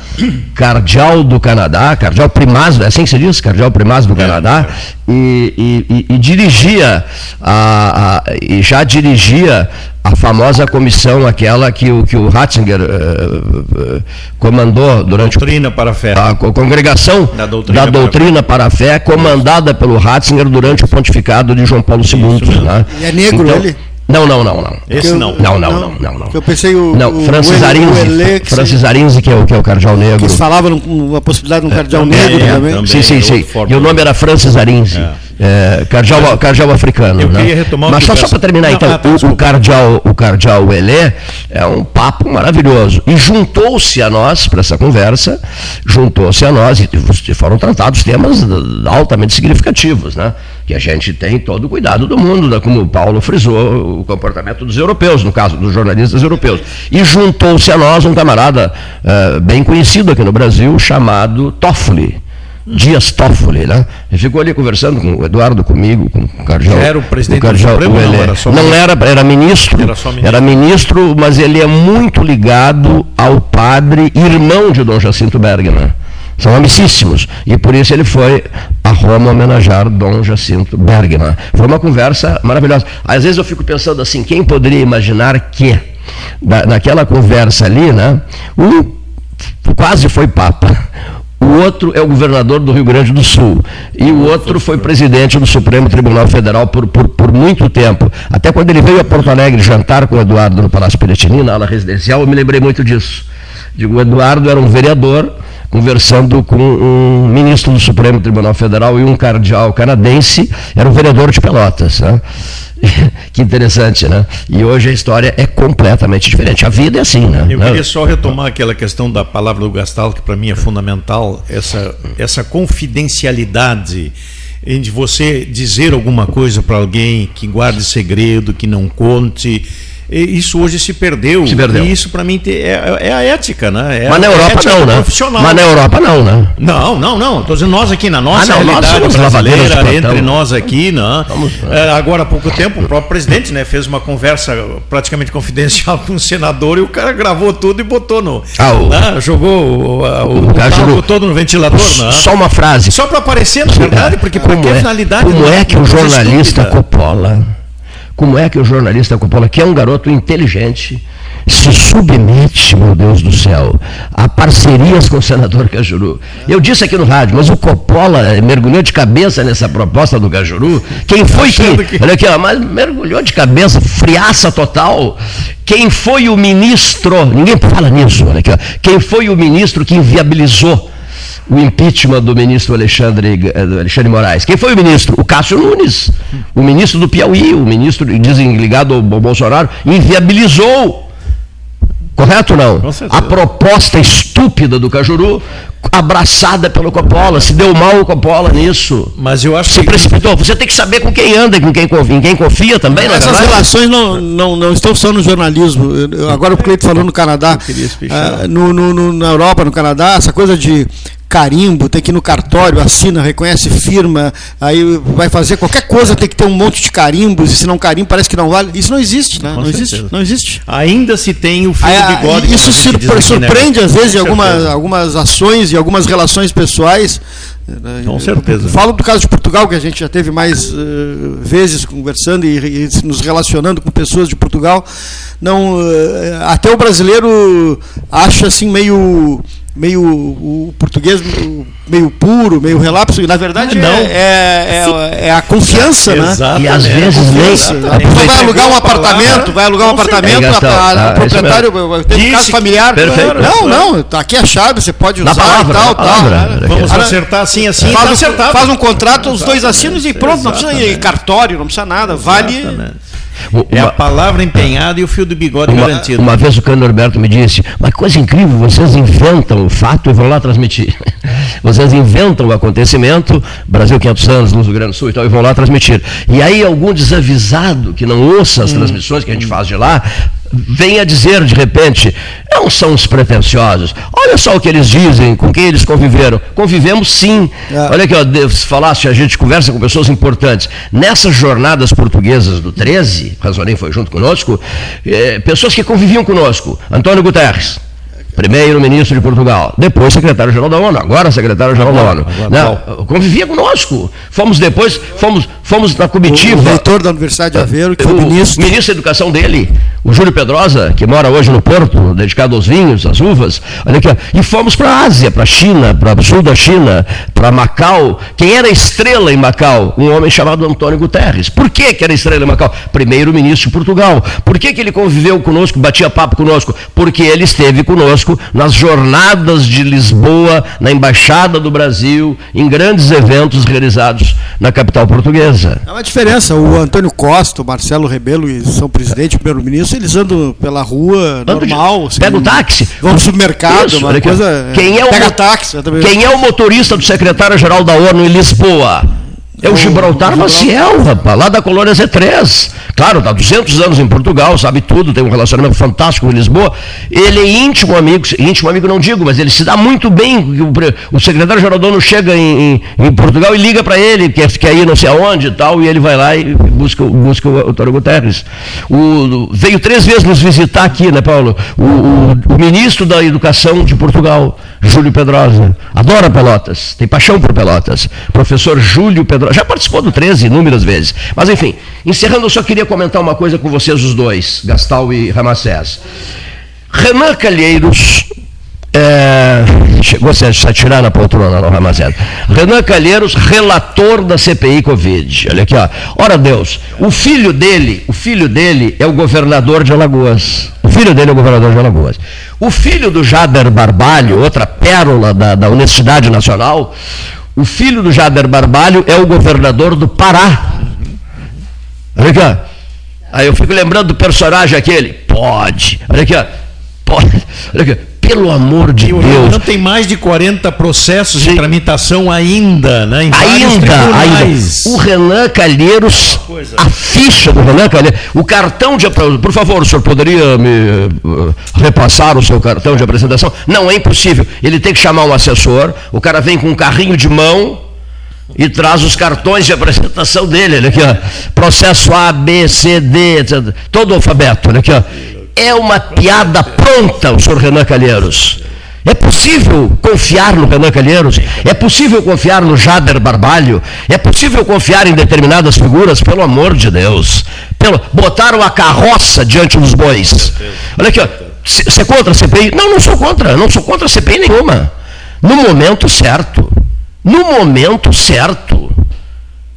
Cardeal do Canadá, cardeal primaz, é assim que se diz? Cardeal primaz do Canadá. E, e- e- e dirigia, a, a- e já dirigia a famosa comissão, aquela que o, que o Ratzinger eh, comandou durante Doutrina para a fé. a co- congregação Da da doutrina doutrina, para a para, a fé, comandada pelo Ratzinger durante o pontificado de João Paulo II. né? E é negro ele? Não, não, não, não. Esse eu- não. Não, não, não, não, não. Eu pensei o. Não, o Francis Arinze, que Francis Arinze, que é o, que é o cardeal negro. que eles falavam numa possibilidade de um cardeal também, negro é, também. também. Sim, sim, é sim. E o nome era Francis Arinze, é, cardeal, cardeal africano. Eu né? queria retomar o Mas só, só para terminar, Não, então, ah, tá, o- o, cardeal, o cardeal Elé é um papo maravilhoso. E juntou-se a nós, para essa conversa, juntou-se a nós, e foram tratados temas altamente significativos, né? Que a gente tem todo o cuidado do mundo, né? como o Paulo frisou, o comportamento dos europeus, no caso dos jornalistas europeus. E juntou-se a nós um camarada eh, bem conhecido aqui no Brasil, chamado Toffoli. Dias Toffoli, né? Ele ficou ali conversando com o Eduardo, comigo, com o Cardeal. Era o presidente com do Supremo, não, Uelé. era só Não ministro? era, era ministro, Era ministro. era ministro, mas ele é muito ligado ao padre irmão de Dom Jacinto Bergman. São amicíssimos. E por isso ele foi a Roma homenagear Dom Jacinto Bergman. Foi uma conversa maravilhosa. Às vezes eu fico pensando assim, quem poderia imaginar que, naquela conversa ali, né, um quase foi Papa. O outro é o governador do Rio Grande do Sul. E o outro foi presidente do Supremo Tribunal Federal por, por, por muito tempo. Até quando ele veio a Porto Alegre jantar com o Eduardo no Palácio Piratini, na ala residencial, eu me lembrei muito disso. Digo, o Eduardo era um vereador conversando com um ministro do Supremo Tribunal Federal e um cardeal canadense, era um vereador de Pelotas. Né? [laughs] que interessante, né? E hoje a história é completamente diferente. A vida é assim, né? Eu queria só retomar aquela questão da palavra do Gastal, que para mim é fundamental, essa, essa confidencialidade de você dizer alguma coisa para alguém que guarde segredo, que não conte isso hoje se perdeu. Se perdeu. E isso para mim é, é, a ética, né? É Mas na Europa não, né? Mas na Europa não, né? Não, não, não. Estou dizendo nós aqui na nossa ah, não, realidade brasileira, entre nós aqui, né? Vamos, é, agora há pouco tempo o próprio presidente, né, fez uma conversa praticamente confidencial [laughs] com um senador e o cara gravou tudo e botou no, ah, o, né? jogou o, o, o, o todo no ventilador, né? Só uma frase. Só para aparecer, na verdade, porque para que é, finalidade? Como é que o jornalista Coppola como é que o jornalista Coppola, que é um garoto inteligente, se submete, meu Deus do céu, a parcerias com o senador Cajuru. Eu disse aqui no rádio, mas o Coppola mergulhou de cabeça nessa proposta do Cajuru. Quem foi que. Olha aqui, ó, mas mergulhou de cabeça, friaça total. Quem foi o ministro, ninguém fala nisso, olha aqui, ó, quem foi o ministro que inviabilizou o impeachment do ministro Alexandre, eh, Alexandre Moraes. Quem foi o ministro? O Cássio Nunes, o ministro do Piauí, o ministro, dizem, ligado ao Bolsonaro, inviabilizou. Correto ou não? A proposta estúpida do Cajuru, abraçada pelo Coppola, se deu mal o Coppola nisso. Mas eu acho se que... precipitou. Você tem que saber com quem anda, com quem confia, em quem confia também, Essas verdade? relações não, não, não estão só no jornalismo. Agora o Cleito falou no Canadá, uh, no, no, no, na Europa, no Canadá, essa coisa de carimbo, tem que ir no cartório, assina, reconhece firma, aí vai fazer qualquer coisa, tem que ter um monte de carimbos, e se não carimbo parece que não vale. Isso não existe, né? não existe, não existe. Ainda se tem o fio aí, bigode. Isso surpreende às vezes em algumas, algumas ações e algumas relações pessoais. Com certeza. Falo do caso de Portugal, que a gente já teve mais uh, vezes conversando e, e, nos relacionando com pessoas de Portugal. Não, uh, até o brasileiro acha assim meio meio o português meio puro, meio relapso, e na verdade não. É, é, é, é a confiança, né? E às vezes nem. A pessoa vai alugar um apartamento, vai alugar um apartamento, a, o proprietário tem um caso familiar. Perfeito. Não, não, tá aqui a chave, você pode usar palavra, e tal, tal. Vamos acertar assim, assim. Faz, tá faz um contrato, os dois assinam e pronto, não precisa ir cartório, não precisa nada. Vale. Uma, é a palavra empenhada e o fio do bigode uma, garantido. Uma vez o Cano Norberto me disse, mas coisa incrível, vocês inventam o fato e vão lá transmitir. [laughs] Vocês inventam o acontecimento, Brasil 500 anos, no Rio Grande do Sul e tal, e vão lá transmitir. E aí algum desavisado que não ouça as hum. transmissões que a gente faz de lá, venha dizer de repente, não são os pretensiosos. Olha só o que eles dizem, com quem eles conviveram. Convivemos sim. É. Olha aqui, ó, falasse, a gente conversa com pessoas importantes. Nessas jornadas portuguesas do 13, Razonim foi junto conosco, é, pessoas que conviviam conosco. Antônio Guterres, primeiro-ministro de Portugal, depois secretário-geral da ONU, agora secretário-geral da ONU. Não, convivia conosco. Fomos depois, fomos, fomos na comitiva. O reitor da Universidade de Aveiro, que foi ministro. O ministro da Educação dele, o Júlio Pedrosa, que mora hoje no Porto, dedicado aos vinhos, às uvas. Olha aqui, e fomos para a Ásia, para a China, para o sul da China, para Macau. Quem era estrela em Macau? Um homem chamado Antônio Guterres. Por que, que era estrela em Macau? Primeiro-ministro de Portugal. Por que, que ele conviveu conosco, batia papo conosco? Porque ele esteve conosco nas jornadas de Lisboa, na Embaixada do Brasil, em grandes eventos realizados na capital portuguesa. É uma diferença. O Antônio Costa, o Marcelo Rebelo e São Presidente, primeiro-ministro, eles andam pela rua normal. Assim, pega o táxi. Vão no supermercado, Isso, uma coisa. Quem é o, pega táxi. Quem é o motorista do secretário-geral da ONU em Lisboa? É o Gibraltar Maciel, rapaz, lá da colônia Z3. Claro, está 200 anos em Portugal, sabe tudo, tem um relacionamento fantástico em Lisboa. Ele é íntimo amigo, íntimo amigo não digo, mas ele se dá muito bem. O, secretário-geral da ONU chega em, em, em, Portugal e liga para ele, quer, quer ir não sei aonde e tal, e ele vai lá e busca, busca o Antônio Guterres. O, veio três vezes nos visitar aqui, né, Paulo? O, o, o ministro da Educação de Portugal, Júlio Pedrosa. Adora Pelotas, tem paixão por Pelotas. Professor Júlio Pedrosa já participou do 13 inúmeras vezes. Mas enfim, encerrando, eu só queria comentar uma coisa com vocês, os dois, Gastal e Ramacés. Renan Calheiros É, chegou a se atirar na poltrona, não, Ramazeda. Renan Calheiros, relator da CPI Covid. Olha aqui, ó. Ora Deus, o filho dele, o filho dele é o governador de Alagoas. O filho dele é o governador de Alagoas. O filho do Jader Barbalho, outra pérola da, da Honestidade Nacional, o filho do Jader Barbalho é o governador do Pará. Olha aqui, ó. Aí eu fico lembrando do personagem aquele. Pode. Olha aqui, ó. Pode. Olha aqui pelo amor de Deus. Não tem mais de 40 processos Sim. de tramitação ainda, né? Ainda, ainda. O Renan Calheiros, a ficha do Renan Calheiros, o cartão de por favor, o senhor poderia me uh, repassar o seu cartão de apresentação? Não, é impossível. Ele tem que chamar um assessor, o cara vem com um carrinho de mão, e traz os cartões de apresentação dele, olha aqui, ó. Processo A, B, C, D, etc. todo o alfabeto, olha aqui, ó é uma piada pronta o senhor Renan Calheiros. É possível confiar no Renan Calheiros? É possível confiar no Jader Barbalho? É possível confiar em determinadas figuras? Pelo amor de Deus. Pelo, botaram a carroça diante dos bois. Olha aqui, você é contra a CPI? Não, não sou contra. Não sou contra a CPI nenhuma. No momento certo. No momento certo.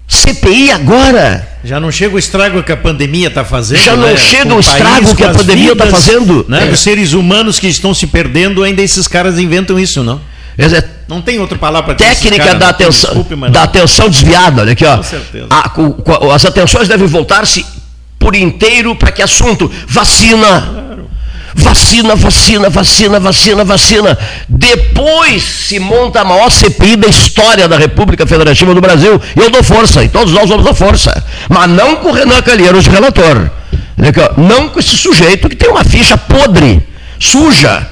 CPI agora. Já não chega o estrago que a pandemia está fazendo. Já não né? chega o estrago que a pandemia está fazendo. Né? É. Os seres humanos que estão se perdendo, ainda esses caras inventam isso, não? É, não tem outra palavra para Técnica cara, da atenção, desculpe, da atenção desviada, olha aqui, ó. Com certeza. A, as atenções devem voltar-se por inteiro para que assunto vacina, Vacina, vacina, vacina, vacina, vacina. Depois se monta a maior CPI da história da República Federativa do Brasil. E eu dou força, e todos nós vamos dar força. Mas não com o Renan Calheiros, relator. Não com esse sujeito que tem uma ficha podre, suja.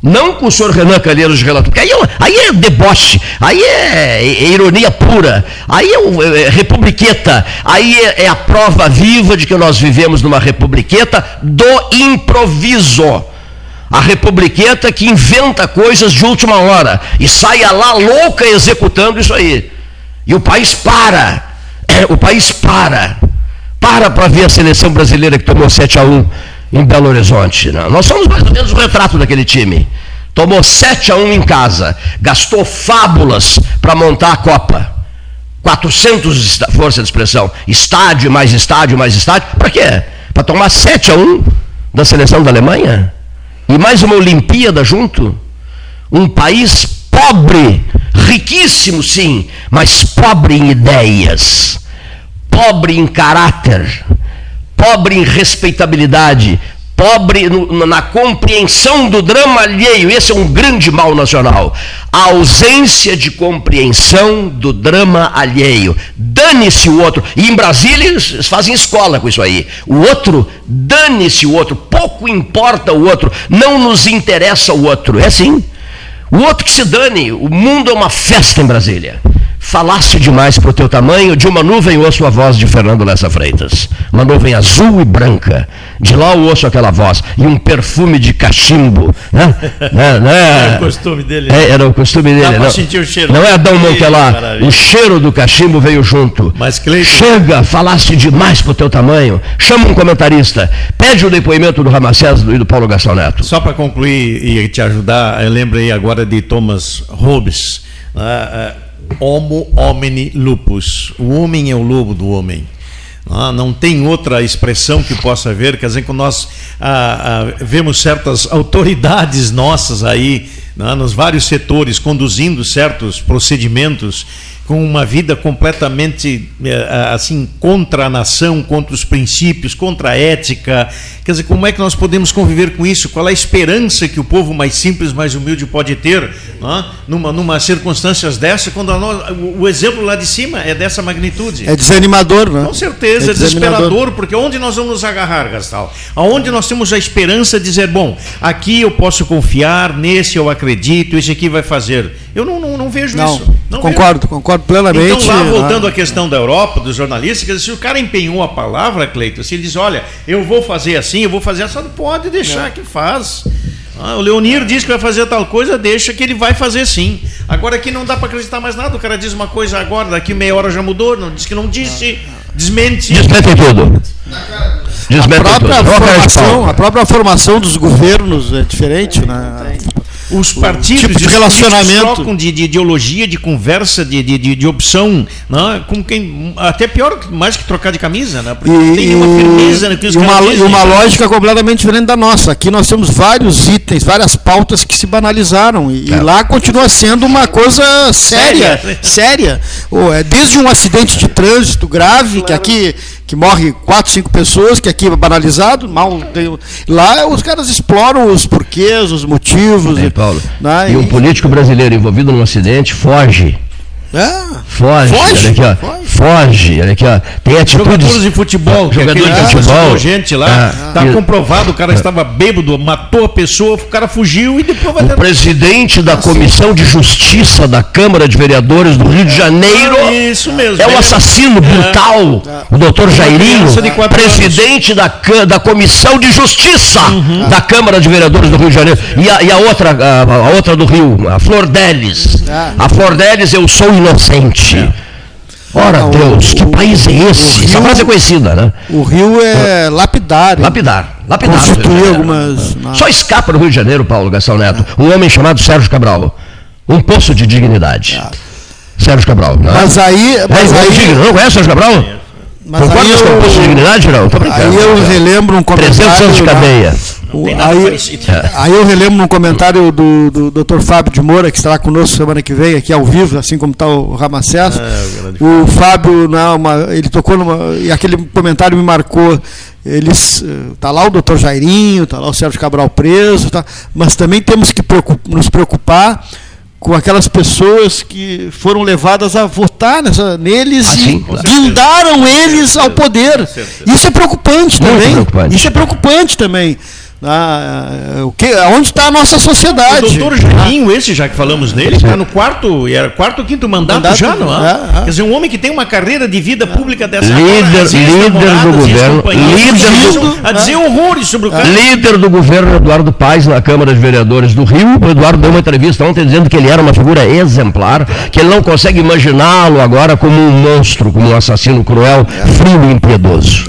Não com o senhor Renan Calheiros de relator, aí, é aí é deboche, aí é, é, é ironia pura, aí é, é republiqueta, aí é, é, a prova viva de que nós vivemos numa republiqueta do improviso. A republiqueta que inventa coisas de última hora e sai lá louca executando isso aí. E o país para, [clears throat] o país para, para para ver a seleção brasileira que tomou 7 a 1 em Belo Horizonte. Não. Nós somos mais ou menos o retrato daquele time. Tomou 7 a 1 em casa, gastou fábulas para montar a Copa. 400 força de expressão, estádio mais estádio mais estádio. Para quê? Para tomar 7 a 1 da seleção da Alemanha? E mais uma Olimpíada junto? Um país pobre, riquíssimo sim, mas pobre em ideias, pobre em caráter pobre em respeitabilidade, pobre no, na compreensão do drama alheio. Esse é um grande mal nacional. A ausência de compreensão do drama alheio. Dane-se o outro. E em Brasília eles fazem escola com isso aí. O outro, dane-se o outro. Pouco importa o outro. Não nos interessa o outro. É assim. O outro que se dane. O mundo é uma festa em Brasília. Falasse demais para o teu tamanho, de uma nuvem ouço a voz de Fernando Lessa Freitas. Uma nuvem azul e branca. De lá eu ouço aquela voz. E um perfume de cachimbo. Né? né? né? Era o costume dele. É, era o costume dele. Dá não, sentir o cheiro. Não é Adão Montelar. O cheiro do cachimbo veio junto. Mas Cleiton... Chega, falaste demais para o teu tamanho. Chama um comentarista. Pede o depoimento do Ramacés e do Paulo Gastão Neto. Só para concluir e te ajudar, eu lembrei agora de Thomas Hobbes. Uh, Homo homini lupus. O homem é o lobo do homem. Ah, não tem outra expressão que possa ver, quer dizer, quando nós ah, ah, vemos certas autoridades nossas aí, ah, nos vários setores, conduzindo certos procedimentos, com uma vida completamente eh, assim contra a nação, contra os princípios, contra a ética. Quer dizer, como é que nós podemos conviver com isso? Qual é a esperança que o povo mais simples, mais humilde pode ter é? numa, numa circunstâncias dessa, quando nós, o, o, exemplo lá de cima é dessa magnitude? É desanimador, né? Com certeza, é, é desesperador, porque onde nós vamos nos agarrar, Gastal? Aonde nós temos a esperança de dizer, bom, aqui eu posso confiar, nesse eu acredito, esse aqui vai fazer. Eu não, não, não vejo não, isso. Não concordo, concordo plenamente. Então, lá, voltando à questão da Europa, dos jornalistas, se o cara empenhou a palavra, Cleiton, se ele diz, olha, eu vou fazer assim, eu vou fazer assim, não pode deixar é. que faz. Ah, o Leonir diz que vai fazer tal coisa, deixa que ele vai fazer sim. Agora aqui não dá para acreditar mais nada. O cara diz uma coisa agora, daqui meia hora já mudou, não diz que não disse, desmente. Desmente tudo. Desmente a própria tudo. formação, a própria formação dos governos é diferente, né? Os partidos tipo de e relacionamento. trocam de, de ideologia, de conversa, de, de, de, de opção, né? como quem, até pior, mais que trocar de camisa, né? Porque não tem nenhuma firmeza que os e uma, e dizem, uma né? lógica completamente diferente da nossa. Aqui nós temos vários itens, várias pautas que se banalizaram. E, e lá continua sendo uma coisa séria. Séria. Séria. É desde um acidente de trânsito grave, que aqui que morre quatro, cinco pessoas, que aqui é banalizado, mal tem- lá os caras exploram os porquês, os motivos. Hein, Paulo? né, E um político brasileiro envolvido num acidente foge. É. Foge, Foge, olha aqui, ó. foge. Foge, olha aqui, ó. Tem atitudes. Jogadores de futebol, que Jogador de que futebol. gente lá, Ah, tá e- comprovado, o cara estava bêbado, matou a pessoa, o cara fugiu e depois vai O presidente da Comissão de Justiça da Câmara de Vereadores do Rio de Janeiro Ah, Isso mesmo. é um Ele- assassino brutal. O doutor Jairinho, presidente da, da Comissão de Justiça Uhum. da Câmara de Vereadores do Rio de Janeiro. E a, e a outra, a, a outra do Rio, a Flor Delis. Ah. A Flor Delis, eu sou inocente. Ora, Ah, o- Deus, que o- país é esse? o Essa Rio- frase é conhecida, né? O Rio é lapidário. Lapidar. Lapidar. Constituir É. algumas. Só escapa no Rio de Janeiro, Paulo Gastão Neto, um homem chamado Sérgio Cabral. Um poço de dignidade. Sérgio Cabral. Não é? Mas aí. É, Mas igual aí, digno. Não conhece Sérgio Cabral? Mas Concorda aí é eu, dignidade, não? Tô brincando. aí eu relembro um comentário. 300 anos de cadeia. o- aí, parecido. aí eu relembro um comentário do, do Dr. Fábio de Moura, que estará conosco semana que vem, aqui ao vivo, assim como está o Ramacés. o Fábio, na, uma, ele tocou numa. E aquele comentário me marcou. Eles, eh, tá lá o doutor Jairinho, tá lá o Sérgio Cabral preso, tá, mas também temos que preocup- nos preocupar com aquelas pessoas que foram levadas a votar nessa, neles Ah, e claro. guindaram eles ao poder. Isso é preocupante também. preocupante. Isso é preocupante também. Ah, o que, onde está a nossa O sociedade? doutor Jairinho, esse já que falamos nele, está no quarto, era quarto ou quinto mandato, Mandato, já, não é? é, é. Quer dizer, um homem que tem uma carreira de vida pública dessa Líder- agora, as líder do governo, líder do- a dizer horrores sobre o cara. Líder do governo Eduardo Paes na Câmara de Vereadores do Rio. O Eduardo deu uma entrevista ontem dizendo que ele era uma figura exemplar, que ele não consegue imaginá-lo agora como um monstro, como um assassino cruel, frio e impiedoso.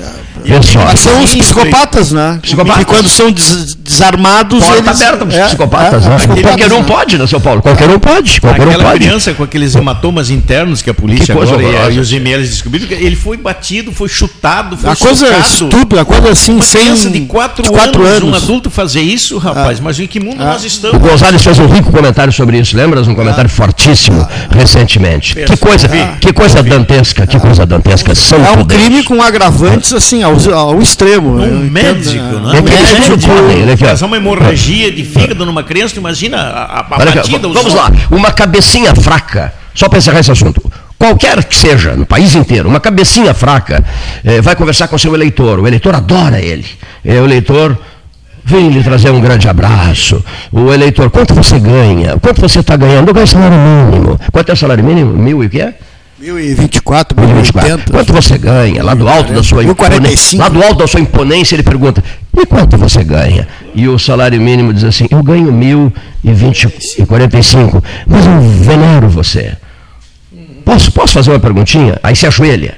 Vê só. Mas são os psicopatas, né? Psicopatas. Que quando são des- desarmados. Porta eles, aberta para os é, psicopatas, é, né? psicopatas, Qualquer um né? pode, né, seu Paulo? Qualquer um pode. Qualquer um Aquela pode. criança com aqueles hematomas internos que a polícia Que agora e, e os e-mails descobriram, que ele foi batido, foi chutado, foi A coisa socado. estúpida, a coisa assim, Uma sem. criança de 4 de anos, quatro um adulto fazer isso, rapaz, mas em que mundo nós O estamos? Gonzalez fez um rico comentário sobre isso, lembras? Um comentário fortíssimo recentemente. Que coisa, que coisa dantesca, que coisa dantesca. São É um crime com agravantes assim, ao, ao extremo. Eu Um entendo, médico, né? não É é? Um que médico podem, olha aqui, ó. uma hemorragia de fígado numa criança, tu imagina a, a, a Olha aqui, batida. os vamos lá, uma cabecinha fraca, só para encerrar esse assunto. Qualquer que seja, no país inteiro, uma cabecinha fraca eh, vai conversar com seu eleitor. O eleitor adora ele. Eh, o eleitor vem lhe trazer um grande abraço. O eleitor, quanto você ganha? Quanto você está ganhando? Eu ganho salário mínimo. Quanto é o salário mínimo? Mil e o quê? 1024, 1024. 1080. Quanto você ganha? Lá do alto da sua 1045. imponência. Lá do alto da sua imponência, ele pergunta: e quanto você ganha? E o salário mínimo diz assim: eu ganho mil e vinte e quarenta e cinco. Mas eu venero você. Posso, posso fazer uma perguntinha? Aí se ajoelha.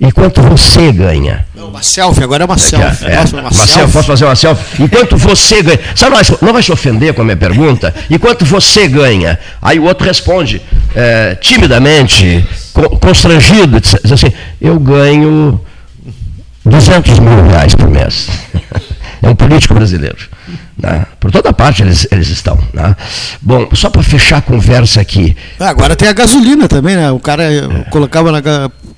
E quanto você ganha? Uma selfie, agora é uma selfie. É, Nossa, uma selfie, posso fazer uma selfie? Enquanto você ganha. Sabe, não vai, se- não ofender com a minha pergunta? Enquanto você ganha. Aí o outro responde, é, timidamente, co- constrangido, diz assim: eu ganho 200 mil reais por mês. [laughs] É um político brasileiro. né? Por toda parte eles, eles estão. né? Bom, só para fechar a conversa aqui. Ah, Agora tem a gasolina também, né? O cara eh, colocava na,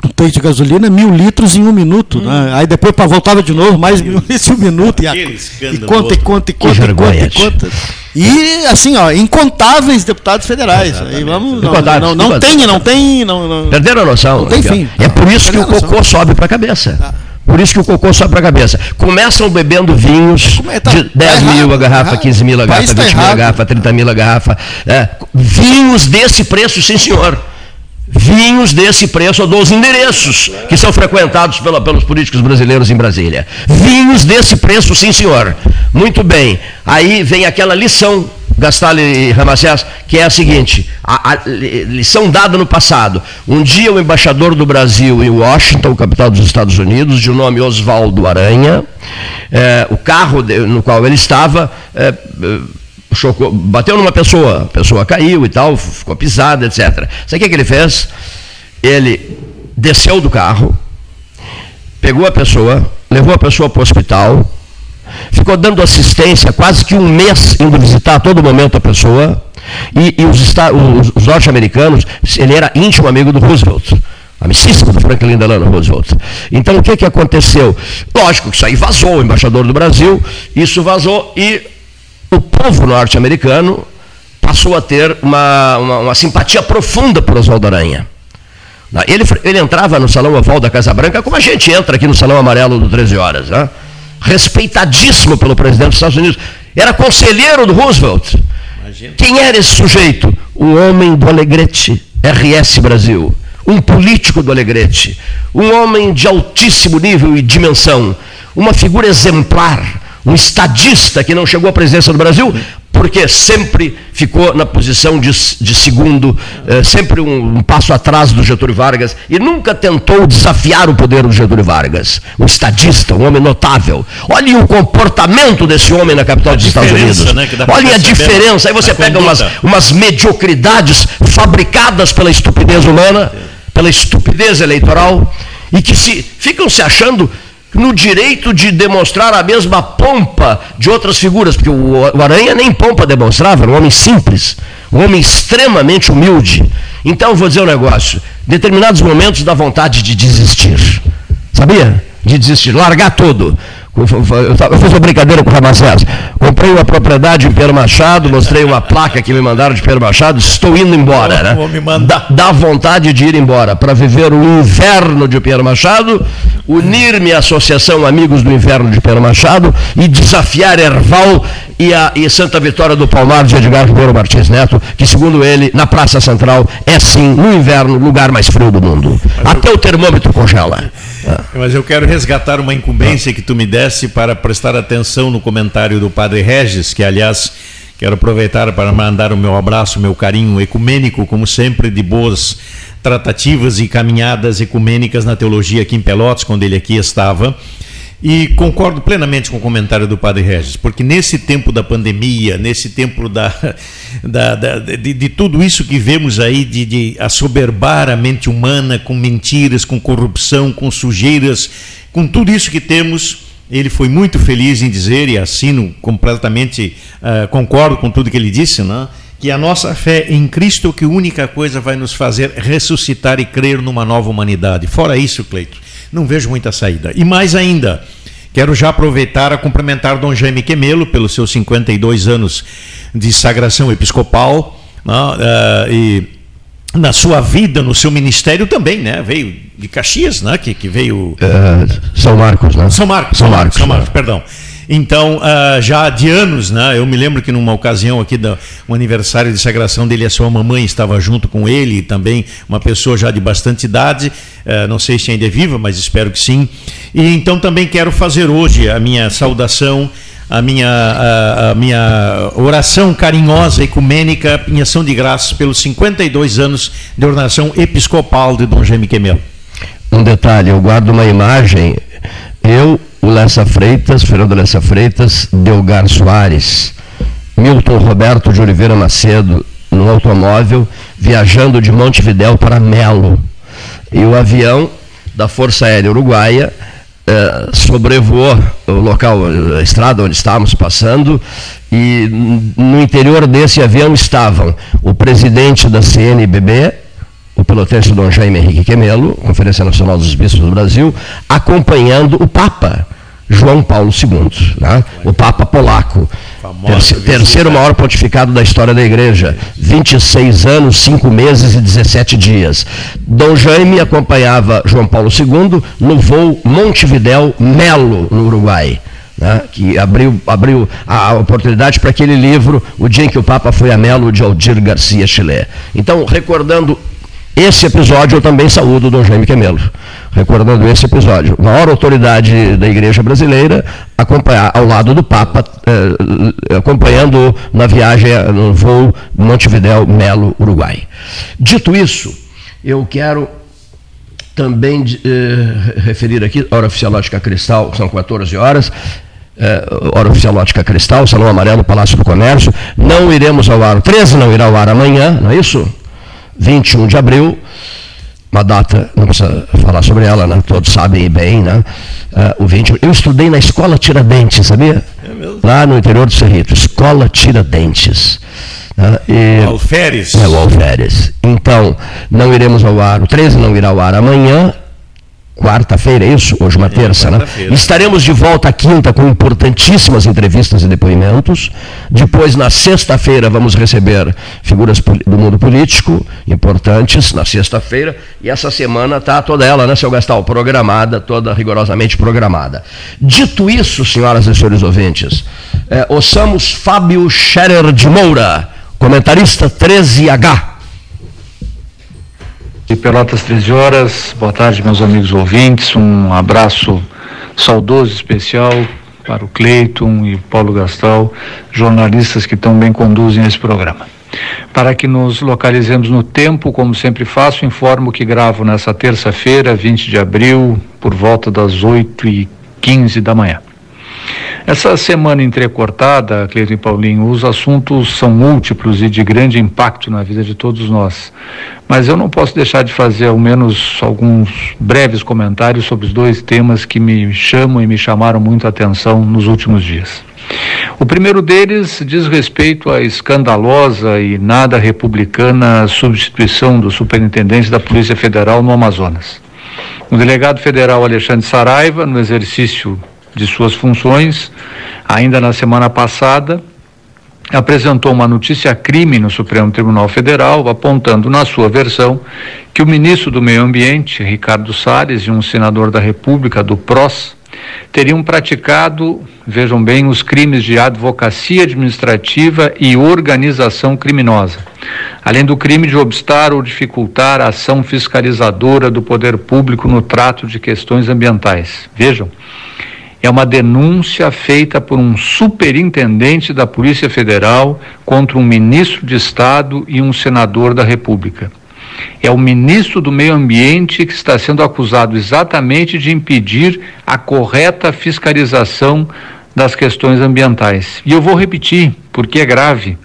no tanque de gasolina mil litros em um minuto, né? Aí depois pra, voltava de novo, mais mil litros em um minuto. E, a- e conta, e conta, e conta, e conta, vergonha, e conta. E assim, ó, incontáveis deputados federais. Aí vamos, não, não, não tem, não tem. Não, não, Perderam a noção. Não tem fim. É por isso que o cocô sobe para a cabeça. Por isso que o cocô sobe para a cabeça. Começam bebendo vinhos Como é? Tá- de tá 10 mil errado, a garrafa, errado. 15 mil a garrafa, tá 20 mil a garrafa, 30 mil a garrafa. É, vinhos desse preço, sim senhor. Vinhos desse preço, eu dou os endereços que são frequentados pela- pelos políticos brasileiros em Brasília. Vinhos desse preço, sim senhor. Muito bem. Aí vem aquela lição Gastalho e Ramacés, que é a seguinte: a, a li- lição dada no passado. Um dia o embaixador do Brasil em Washington, capital dos Estados Unidos, de nome Oswaldo Aranha, eh, o carro no qual ele estava eh, chocou, bateu numa pessoa, a pessoa caiu e tal, ficou pisada, etc. Sabe o que, que ele fez? Ele desceu do carro, pegou a pessoa, levou a pessoa para o hospital, ficou dando assistência quase que um mês indo visitar a todo momento a pessoa, e, e os, os, os norte-americanos, ele era íntimo amigo do Roosevelt amicíssimo do Franklin Delano Roosevelt. Então o que, que aconteceu? Lógico que isso aí vazou, o embaixador do Brasil, isso vazou e o povo norte-americano passou a ter uma, uma, uma, simpatia profunda por Oswaldo Aranha. Ele, ele entrava no Salão Oval da Casa Branca como a gente entra aqui no Salão Amarelo do 13 Horas. Né? Respeitadíssimo pelo presidente dos Estados Unidos. Era conselheiro do Roosevelt. Imagina. Quem era esse sujeito? O homem do Alegrete, RS Brasil um político do Alegrete, um homem de altíssimo nível e dimensão, uma figura exemplar, um estadista que não chegou à presidência do Brasil, porque sempre ficou na posição de, de segundo, eh, sempre um, um, passo atrás do Getúlio Vargas, e nunca tentou desafiar o poder do Getúlio Vargas. Um estadista, um homem notável. Olhem o comportamento desse homem na capital dos Estados Unidos. Né, Olhem a diferença. Aí você pega umas, umas mediocridades fabricadas pela estupidez humana pela estupidez eleitoral e que se ficam se achando no direito de demonstrar a mesma pompa de outras figuras, porque o, Aranha nem pompa demonstrava, era um homem simples, um homem extremamente humilde. Então, vou dizer um negócio: determinados momentos dá vontade de desistir, sabia? De desistir, largar tudo. Eu fiz uma brincadeira com o Ramacés. Comprei uma propriedade em Pedro Machado, mostrei uma placa que me mandaram de Pedro Machado, estou indo embora. Né? Dá, dá vontade de ir embora para viver o inverno de Pedro Machado, unir-me à Associação Amigos do Inverno de Pedro Machado e desafiar Erval e, a, e Santa Vitória do Palmar de Edgar Ribeiro Martins Neto, que segundo ele, na Praça Central, é sim, no inverno, o lugar mais frio do mundo. Até o termômetro congela. Mas eu quero resgatar uma incumbência que tu me desse para prestar atenção no comentário do Padre Regis, que aliás quero aproveitar para mandar o meu abraço, o meu carinho ecumênico, como sempre, de boas tratativas e caminhadas ecumênicas na teologia aqui em Pelotas, quando ele aqui estava. E concordo plenamente com o comentário do Padre Regis, porque nesse tempo da pandemia, nesse tempo da, [laughs] da, da de, de, tudo isso que vemos aí, de, de assoberbar a mente humana com mentiras, com corrupção, com sujeiras, com tudo isso que temos, ele foi muito feliz em dizer, e assino completamente, uh, concordo com tudo que ele disse, né? que a nossa fé em Cristo que a única coisa vai nos fazer ressuscitar e crer numa nova humanidade. Fora isso, Cleito, não vejo muita saída. E mais ainda, quero já aproveitar a cumprimentar Dom Jaime Quemelo pelos seus 52 anos de sagração episcopal né, uh, e na sua vida, no seu ministério também, né? Veio de Caxias, né? Que, que veio. Uh, São Marcos, né? São Marcos, São Marcos, São Marcos, perdão. Então, uh, já de anos, né, eu me lembro que numa ocasião aqui do um aniversário de sagração dele, a sua mamãe estava junto com ele, e também uma pessoa já de bastante idade, uh, não sei se ainda é viva, mas espero que sim. E então também quero fazer hoje a minha saudação a minha, a, a, minha oração carinhosa ecumênica em ação de graças pelos 52 anos de ordenação episcopal de Dom Jaime Quemel. Um detalhe, eu guardo uma imagem, eu, o Lessa Freitas, Fernando Lessa Freitas, Delgar Soares, Milton Roberto de Oliveira Macedo, no automóvel, viajando de Montevidéu para Melo. E o avião da Força Aérea Uruguaia eh, sobrevoou o local, a estrada onde estávamos passando, e no interior desse avião estavam o presidente da CNBB, o pelotense Dom Jaime Henrique Quemelo, Conferência Nacional dos Bispos do Brasil, acompanhando o Papa. João Paulo II, né? o Papa polaco, terceiro, terceiro maior pontificado da história da igreja, 26 anos, 5 meses e 17 dias. Dom Jaime acompanhava João Paulo II no voo Montevidéu Melo, no Uruguai. Né, que abriu, abriu a oportunidade para aquele livro, O Dia em que o Papa foi a Melo, de Aldir Garcia Chile. Então, recordando esse episódio, eu também saúdo Dom Jaime Quemelo, recordando esse episódio. Maior autoridade da Igreja Brasileira, acompanhar ao lado do Papa, eh, acompanhando na viagem no voo Montevidéu, Melo, Uruguai. Dito isso, eu quero também eh, referir aqui, hora oficial Lógica Cristal, são 14 horas, é, hora oficial Ótica Cristal, Salão Amarelo, Palácio do Comércio. Não iremos ao ar, o 13 não irá ao ar amanhã, não é isso? 21 de abril, uma data, não precisa falar sobre ela, né? todos sabem bem, né? Uh, o 20, eu estudei na Escola Tiradentes, sabia? É Lá no interior do Cerrito, Escola Tiradentes. Uh, e, o Alferes. É, o Alferes. Então, não iremos ao ar, o 13 não irá ao ar amanhã, quarta-feira, é isso? Hoje uma é, terça, né? Estaremos de volta à quinta com importantíssimas entrevistas e depoimentos. Depois, na sexta-feira, vamos receber figuras do mundo político importantes, na sexta-feira. E essa semana está toda ela, né, seu Gastal? Programada, toda rigorosamente programada. Dito isso, senhoras e senhores ouvintes, é, ouçamos Fábio Scherer de Moura, comentarista 13H. De Pelotas 13 horas, boa tarde meus amigos ouvintes, um abraço saudoso especial para o Cleiton e Paulo Gastal, jornalistas que também conduzem esse programa. Para que nos localizemos no tempo, como sempre faço, informo que gravo nessa terça-feira, 20 de abril, por volta das 8 e 15 da manhã. Essa semana entrecortada, Cleiton e Paulinho, os assuntos são múltiplos e de grande impacto na vida de todos nós. Mas eu não posso deixar de fazer ao menos alguns breves comentários sobre os dois temas que me chamam e me chamaram muito a atenção nos últimos dias. O primeiro deles diz respeito à escandalosa e nada republicana substituição do superintendente da Polícia Federal no Amazonas. O delegado federal Alexandre Saraiva, no exercício de suas funções, ainda na semana passada, apresentou uma notícia crime no Supremo Tribunal Federal, apontando na sua versão que o ministro do Meio Ambiente, Ricardo Salles, e um senador da República do PROS, teriam praticado, vejam bem, os crimes de advocacia administrativa e organização criminosa, além do crime de obstar ou dificultar a ação fiscalizadora do poder público no trato de questões ambientais. Vejam, é uma denúncia feita por um superintendente da Polícia Federal contra um ministro de Estado e um senador da República. É o ministro do Meio Ambiente que está sendo acusado exatamente de impedir a correta fiscalização das questões ambientais. E eu vou repetir, porque é grave.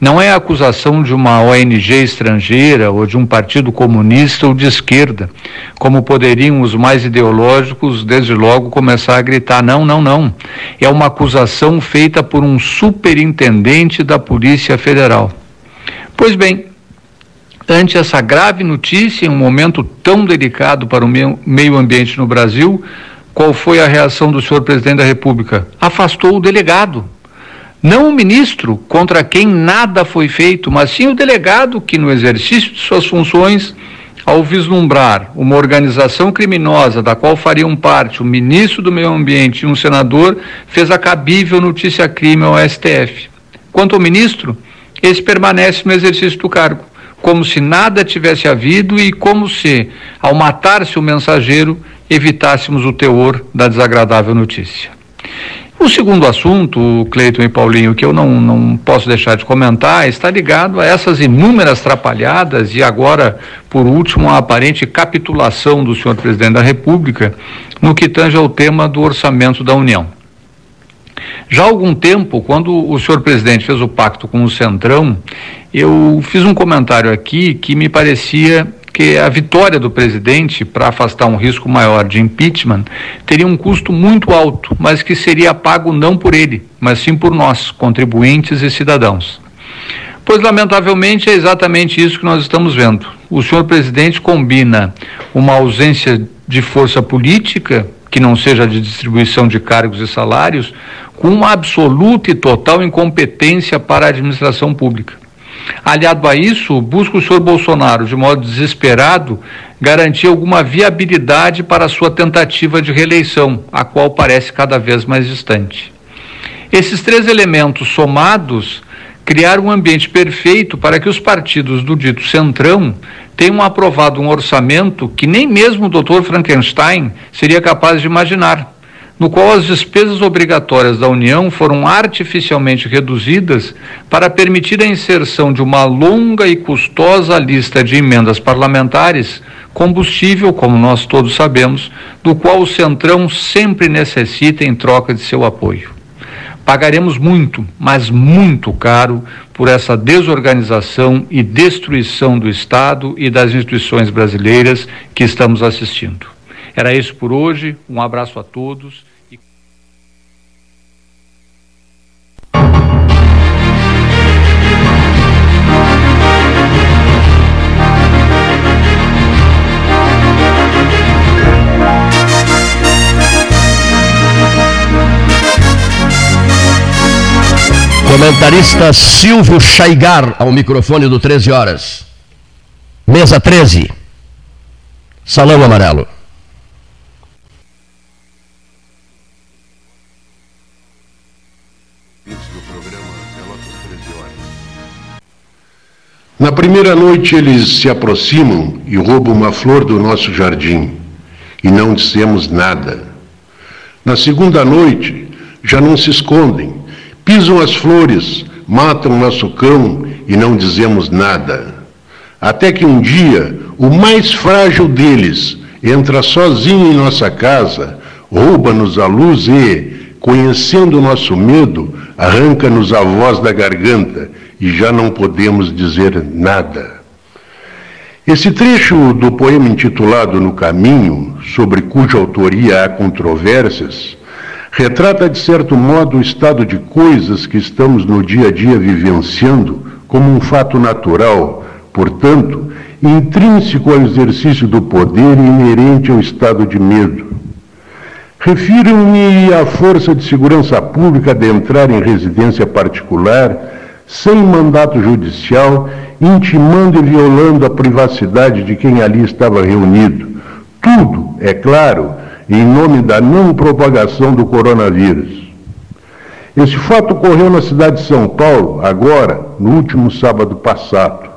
Não é a acusação de uma ONG estrangeira ou de um partido comunista ou de esquerda, como poderiam os mais ideológicos, desde logo, começar a gritar: não, não, não. É uma acusação feita por um superintendente da Polícia Federal. Pois bem, ante essa grave notícia, em um momento tão delicado para o meio ambiente no Brasil, qual foi a reação do senhor presidente da República? Afastou o delegado não o ministro, contra quem nada foi feito, mas sim o delegado que, no exercício de suas funções, ao vislumbrar uma organização criminosa da qual fariam parte o ministro do Meio Ambiente e um senador, fez a cabível notícia crime ao STF. Quanto ao ministro, esse permanece no exercício do cargo, como se nada tivesse havido e como se, ao matar-se o mensageiro, evitássemos o teor da desagradável notícia. O segundo assunto, Cleiton e Paulinho, que eu não, não posso deixar de comentar, está ligado a essas inúmeras trapalhadas e agora, por último, a aparente capitulação do senhor presidente da República no que tange ao tema do orçamento da União. Já há algum tempo, quando o senhor presidente fez o pacto com o Centrão, eu fiz um comentário aqui que me parecia que a vitória do presidente para afastar um risco maior de impeachment teria um custo muito alto, mas que seria pago não por ele, mas sim por nós, contribuintes e cidadãos. Pois, lamentavelmente, é exatamente isso que nós estamos vendo. O senhor presidente combina uma ausência de força política, que não seja de distribuição de cargos e salários, com uma absoluta e total incompetência para a administração pública. Aliado a isso, busca o senhor Bolsonaro, de modo desesperado, garantir alguma viabilidade para a sua tentativa de reeleição, a qual parece cada vez mais distante. Esses três elementos somados criaram um ambiente perfeito para que os partidos do dito Centrão tenham aprovado um orçamento que nem mesmo o Dr. Frankenstein seria capaz de imaginar no qual as despesas obrigatórias da União foram artificialmente reduzidas para permitir a inserção de uma longa e custosa lista de emendas parlamentares, combustível, como nós todos sabemos, do qual o Centrão sempre necessita em troca de seu apoio. Pagaremos muito, mas muito caro, por essa desorganização e destruição do Estado e das instituições brasileiras que estamos assistindo. Era isso por hoje. Um abraço a todos. Comentarista Silvio Chaigar ao microfone do 13 horas. Mesa 13. Salão Amarelo. Na primeira noite eles se aproximam e roubam uma flor do nosso jardim, e não dissemos nada. Na segunda noite já não se escondem, Pisam as flores, matam nosso cão e não dizemos nada. Até que um dia, o mais frágil deles entra sozinho em nossa casa, rouba-nos a luz e, conhecendo o nosso medo, arranca-nos a voz da garganta e já não podemos dizer nada. Esse trecho do poema intitulado No Caminho, sobre cuja autoria há controvérsias, retrata de certo modo o estado de coisas que estamos no dia a dia vivenciando como um fato natural, portanto, intrínseco ao exercício do poder e inerente ao estado de medo. Refiro-me à força de segurança pública de entrar em residência particular sem mandato judicial, intimando e violando a privacidade de quem ali estava reunido. Tudo, é claro, em nome da não propagação do coronavírus. Esse fato ocorreu na cidade de São Paulo, agora, no último sábado passado.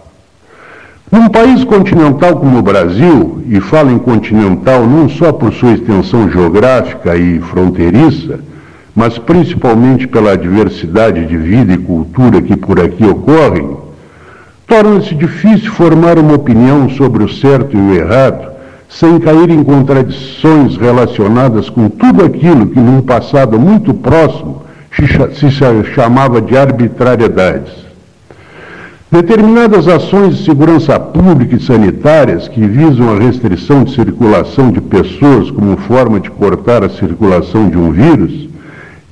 Num país continental como o Brasil, e falo em continental não só por sua extensão geográfica e fronteiriça, mas principalmente pela diversidade de vida e cultura que por aqui ocorrem, torna-se difícil formar uma opinião sobre o certo e o errado sem cair em contradições relacionadas com tudo aquilo que num passado muito próximo se chamava de arbitrariedades. Determinadas ações de segurança pública e sanitárias que visam a restrição de circulação de pessoas como forma de cortar a circulação de um vírus,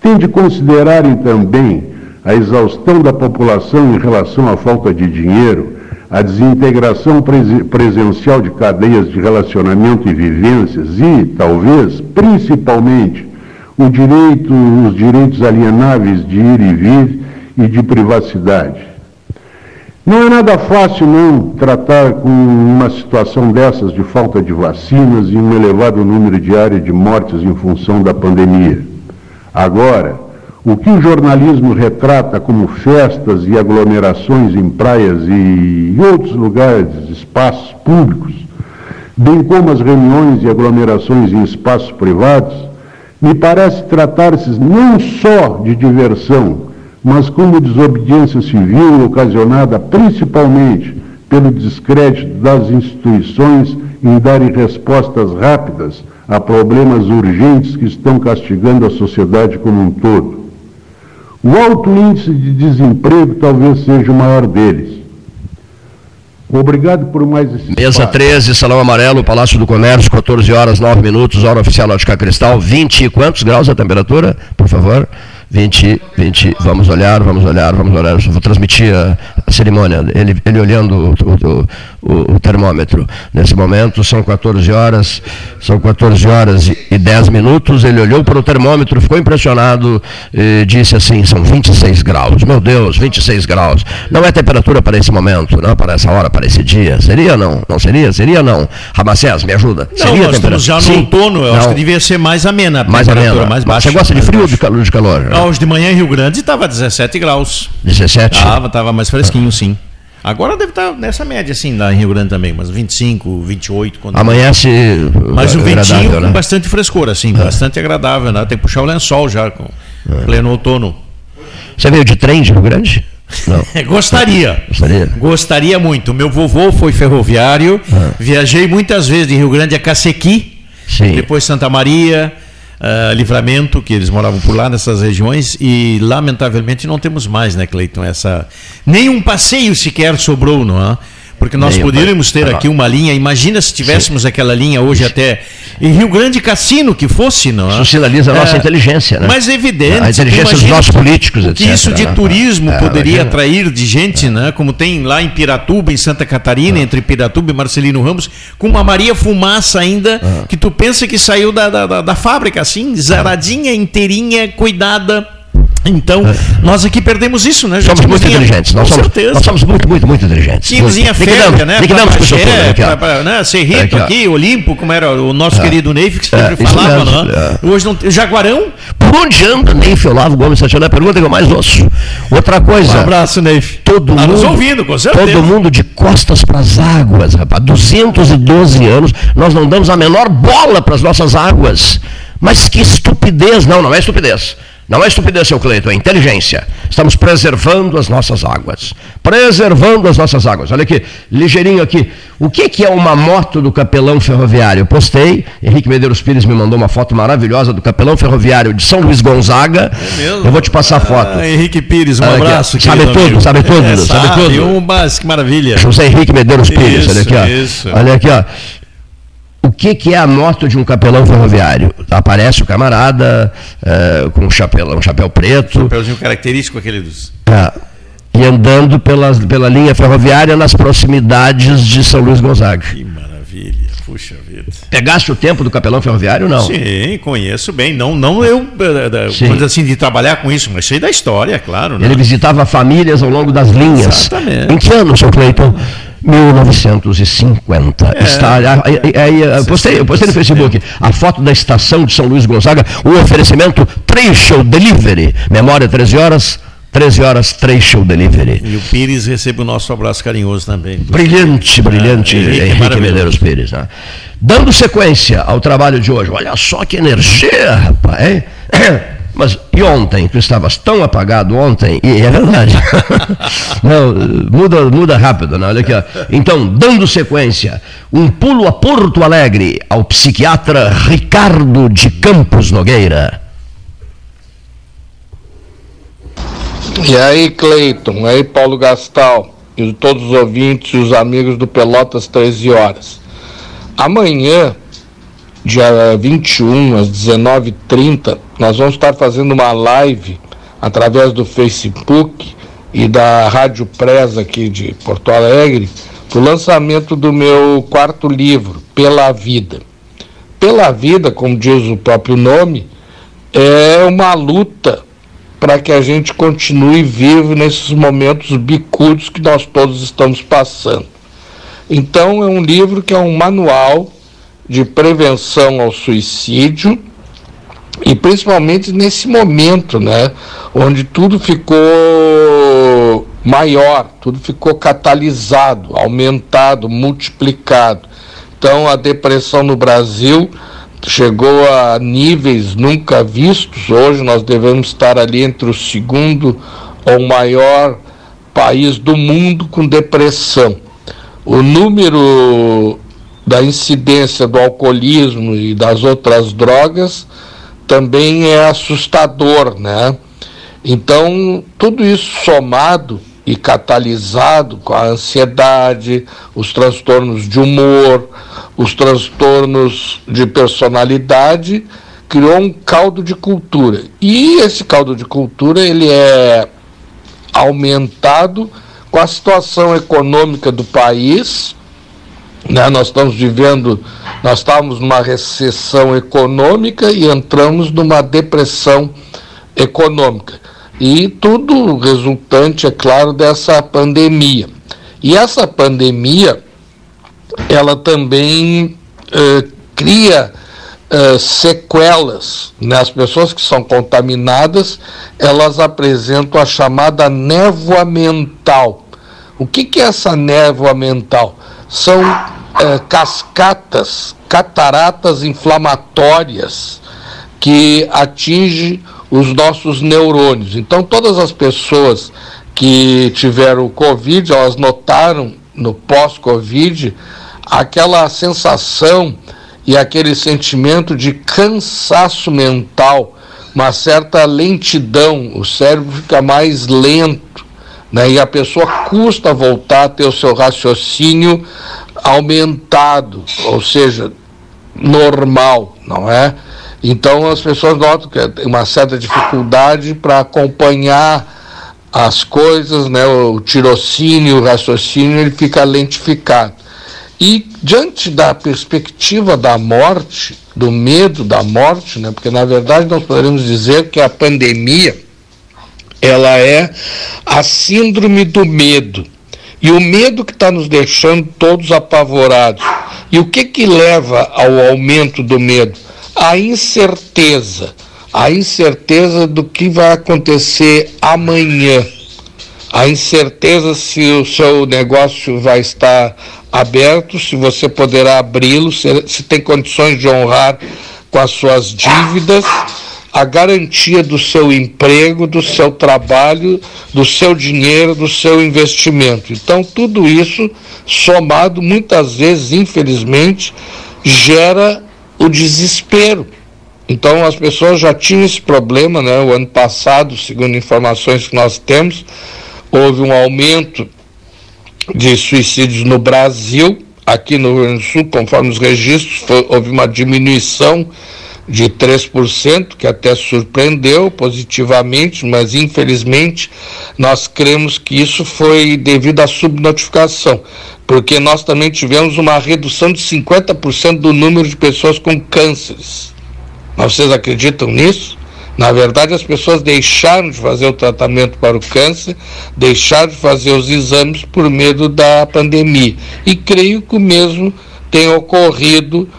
têm de considerarem também a exaustão da população em relação à falta de dinheiro, a desintegração presencial de cadeias de relacionamento e vivências e, talvez, principalmente, direito, os direitos alienáveis de ir e vir e de privacidade. Não é nada fácil não tratar com uma situação dessas de falta de vacinas e um elevado número diário de mortes em função da pandemia. Agora, o que o jornalismo retrata como festas e aglomerações em praias e outros lugares, espaços públicos, bem como as reuniões e aglomerações em espaços privados, me parece tratar-se não só de diversão, mas como desobediência civil ocasionada principalmente pelo descrédito das instituições em darem respostas rápidas a problemas urgentes que estão castigando a sociedade como um todo. O alto índice de desemprego talvez seja o maior deles. Obrigado por mais esse Mesa espaço. 13, Salão Amarelo, Palácio do Comércio, 14 horas, 9 minutos, hora oficial Ótica Cristal, 20 e quantos graus a temperatura, por favor? 20, 20, vamos olhar, vamos olhar, vamos olhar. Eu vou transmitir a, a cerimônia, ele, ele olhando o, o, o, termômetro. Nesse momento são 14 horas, são 14 horas e, e 10 minutos. Ele olhou para o termômetro, ficou impressionado e disse assim: são 26 graus. Meu Deus, 26 graus. Não é temperatura para esse momento, não para essa hora, para esse dia. Seria não? Não seria? Seria não? Ramacés, me ajuda. Não, seria nós estamos já no Sim. outono, eu não. acho que devia ser mais amena. Mais amena. Mais baixa, Você gosta de frio ou de calor? De calor? hoje de manhã em Rio Grande estava 17 graus. 17? Estava, estava mais fresquinho, sim. Agora deve estar nessa média, assim, lá em Rio Grande também, mas 25, 28. Quando... Amanhece. Mas o ventinho né? com bastante frescor, assim, é. bastante agradável, né? Tem que puxar o lençol já, com é. pleno outono. Você veio de trem de Rio Grande? Não. [laughs] Gostaria. Gostaria. Gostaria muito. Meu vovô foi ferroviário, é. viajei muitas vezes de Rio Grande a Cacequi, Sim. depois Santa Maria, uh, Livramento, que eles moravam por lá nessas regiões, e lamentavelmente não temos mais, né, Cleiton? Essa... Nem um passeio sequer sobrou, não é? Porque nós poderíamos ter aqui uma linha, imagina se tivéssemos Sim. aquela linha hoje Sim. até em Rio Grande Cassino, que fosse, não é? Isso sinaliza a nossa é, inteligência, né? Mas é evidente. A inteligência dos nossos políticos, etc. Que isso de né? turismo é, poderia imagina. atrair de gente, é. né? Como tem lá em Piratuba, em Santa Catarina, é. entre Piratuba e Marcelino Ramos, com uma Maria Fumaça ainda, é. que tu pensa que saiu da, da, da fábrica, assim, zaradinha, inteirinha, cuidada então, é. nós aqui perdemos isso, né? Somos muito inteligentes. Nós somos, nós somos muito, muito, muito inteligentes. Tínhamos em férias, né? Liquidamos com é, pra, pra, né? Cerrito aqui, aqui, Olimpo, como era o nosso é. querido Neif, que sempre é, falava, mesmo, né? É. Hoje não Jaguarão? Por onde anda Neif Olavo Gomes Santiago? É a pergunta que eu mais ouço. Outra coisa. Um abraço, Neif. Todo tá mundo, ouvindo, com certeza. Todo mundo de costas para as águas, rapaz. 212 anos, nós não damos a menor bola para as nossas águas. Mas que estupidez. Não, não é estupidez. Não é estupidez, seu Cleiton, é inteligência. Estamos preservando as nossas águas. Preservando as nossas águas. Olha aqui, ligeirinho aqui. O que, que é uma moto do capelão ferroviário? Eu postei, Henrique Medeiros Pires me mandou uma foto maravilhosa do capelão ferroviário de São Luís Gonzaga. É mesmo? Eu vou te passar a foto. Ah, Henrique Pires, um abraço. Aqui. Sabe tudo, sabe tudo, é, sabe, sabe tudo. Um, mas, que maravilha. José Henrique Medeiros Pires, isso, olha aqui, ó. Isso. Olha aqui, ó. O que, que, é a moto de um capelão ferroviário? Aparece o camarada é, com um chapéu, um chapéu preto. Chapéuzinho característico aquele dos. É, e andando pela, pela linha ferroviária nas proximidades de São Luís Gonzaga. Que maravilha, puxa vida. Pegaste o tempo do capelão ferroviário não? Sim, conheço bem. Não, não eu, eh, eh, vamos assim, de trabalhar com isso, mas sei da história, claro. Né? Ele visitava famílias ao longo das linhas. Exatamente. Em que ano, Sr. Cleiton? 1950. É, Está, aí, eu, postei, postei no Facebook a foto da estação de São Luís Gonzaga, o oferecimento Trecho Delivery. Memória 13 horas, 13 horas, Trecho Delivery. E o Pires recebe o nosso abraço carinhoso também. Brilhante, brilhante, Henrique, Henrique Medeiros Pires. Né? Dando sequência ao trabalho de hoje, olha só que energia, rapaz, hein? [clears throat] Mas e ontem? Tu estavas tão apagado ontem, e é verdade. [laughs] Não, muda, muda rápido, né? olha aqui. Ó. Então, dando sequência, um pulo a Porto Alegre ao psiquiatra Ricardo de Campos Nogueira. E aí, Cleiton, aí, Paulo Gastal, e todos os ouvintes e os amigos do Pelotas 13 horas. Amanhã dia 21 às 19h30, nós vamos estar fazendo uma live através do Facebook e da Rádio Presa aqui de Porto Alegre, o lançamento do meu quarto livro, Pela Vida. Pela Vida, como diz o próprio nome, é uma luta para que a gente continue vivo nesses momentos bicudos que nós todos estamos passando. Então, é um livro que é um manual de prevenção ao suicídio e principalmente nesse momento, né, onde tudo ficou maior, tudo ficou catalisado, aumentado, multiplicado. Então a depressão no Brasil chegou a níveis nunca vistos. Hoje nós devemos estar ali entre o segundo ou maior país do mundo com depressão. O número da incidência do alcoolismo e das outras drogas também é assustador, né? Então, tudo isso somado e catalisado com a ansiedade, os transtornos de humor, os transtornos de personalidade, criou um caldo de cultura. E esse caldo de cultura ele é aumentado com a situação econômica do país, né? Nós estamos vivendo, nós estávamos numa recessão econômica e entramos numa depressão econômica. E tudo resultante, é claro, dessa pandemia. E essa pandemia, ela também eh, cria eh, sequelas. Né? As pessoas que são contaminadas, elas apresentam a chamada névoa mental. O que, que é essa névoa mental? São é, cascatas, cataratas inflamatórias que atingem os nossos neurônios. Então, todas as pessoas que tiveram Covid, elas notaram no pós-Covid aquela sensação e aquele sentimento de cansaço mental, uma certa lentidão, o cérebro fica mais lento, né? e a pessoa custa voltar a ter o seu raciocínio aumentado, ou seja, normal, não é? Então as pessoas notam que tem uma certa dificuldade para acompanhar as coisas, né? O tirocínio, o raciocínio, ele fica lentificado. E diante da perspectiva da morte, do medo da morte, né? Porque na verdade nós poderíamos dizer que a pandemia ela é a síndrome do medo. E o medo que está nos deixando todos apavorados. E o que que leva ao aumento do medo? a incerteza, a incerteza do que vai acontecer amanhã, a incerteza se o seu negócio vai estar aberto, se você poderá abri-lo, se, se tem condições de honrar com as suas dívidas, a garantia do seu emprego, do seu trabalho, do seu dinheiro, do seu investimento. Então, tudo isso somado, muitas vezes, infelizmente, gera o desespero. Então as pessoas já tinham esse problema, né? O ano passado, segundo informações que nós temos, houve um aumento de suicídios no Brasil, aqui no Rio Grande do Sul, conforme os registros, foi, houve uma diminuição de 3%, que até surpreendeu positivamente, mas infelizmente nós cremos que isso foi devido à subnotificação porque nós também tivemos uma redução de 50% do número de pessoas com cânceres. Vocês acreditam nisso? Na verdade, as pessoas deixaram de fazer o tratamento para o câncer, deixaram de fazer os exames por medo da pandemia. E creio que o mesmo tem ocorrido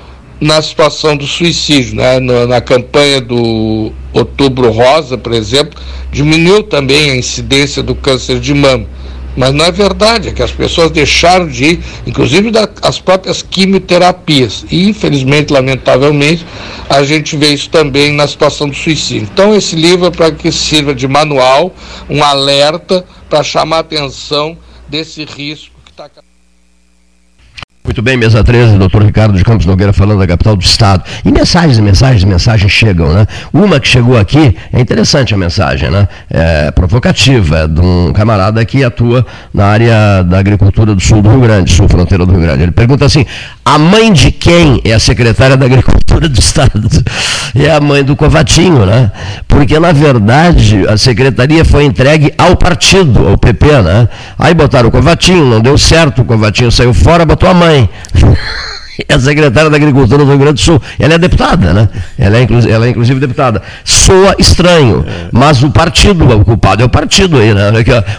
na situação do suicídio. Né? Na, na campanha do Outubro Rosa, por exemplo, diminuiu também a incidência do câncer de mama. Mas não é verdade, é que as pessoas deixaram de ir, inclusive das próprias quimioterapias. E, infelizmente, lamentavelmente, a gente vê isso também na situação do suicídio. Então, esse livro é para que sirva de manual, um alerta para chamar a atenção desse risco que está muito bem, mesa 13, doutor Ricardo de Campos Nogueira falando da capital do estado. E mensagens, mensagens, mensagens chegam, né? Uma que chegou aqui, é interessante a mensagem, né? É provocativa, é de um camarada que atua na área da agricultura do sul do Rio Grande, sul fronteira do Rio Grande. Ele pergunta assim: a mãe de quem é a secretária da agricultura do estado? [laughs] É a mãe do Covatinho, né? Porque, na verdade, a secretaria foi entregue ao partido, ao PP, né? Aí botaram o Covatinho, não deu certo, o Covatinho saiu fora, botou a mãe mãe. [laughs] É a secretária da Agricultura do Rio Grande do Sul. Ela é deputada, né? Ela é, inclusive, ela é inclusive deputada. Soa estranho, mas o partido, o culpado é o partido aí, né?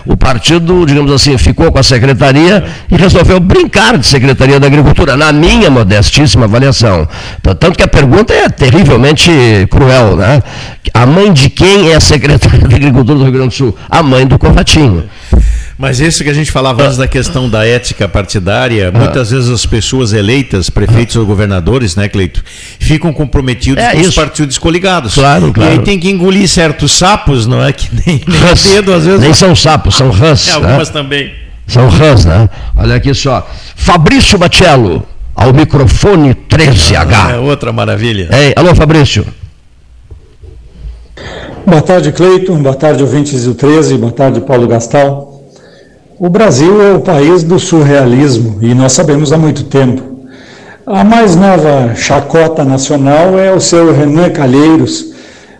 O partido, digamos assim, ficou com a secretaria e resolveu brincar de secretaria da Agricultura, na minha modestíssima avaliação. Tanto que a pergunta é terrivelmente cruel, né? A mãe de quem é a secretária da Agricultura do Rio Grande do Sul? A mãe do Covatinho. Mas isso que a gente falava antes da questão da ética partidária, ah. muitas vezes as pessoas eleitas, prefeitos ou governadores, né, Cleito, ficam comprometidos é, com isso. os partidos coligados. Claro, claro. E aí tem que engolir certos sapos, não é? [laughs] Que nem, nem dedo, às vezes. Nem são sapos, são rãs. É, algumas né? também. São rãs, né? Olha aqui só. Fabrício Batello, ao microfone 13H. Ah, é outra maravilha. Ei, alô, Fabrício. Boa tarde, Cleiton. Boa tarde, ouvintes do 13. Boa tarde, Paulo Gastal. O Brasil é o país do surrealismo e nós sabemos há muito tempo. A mais nova chacota nacional é o seu Renan Calheiros,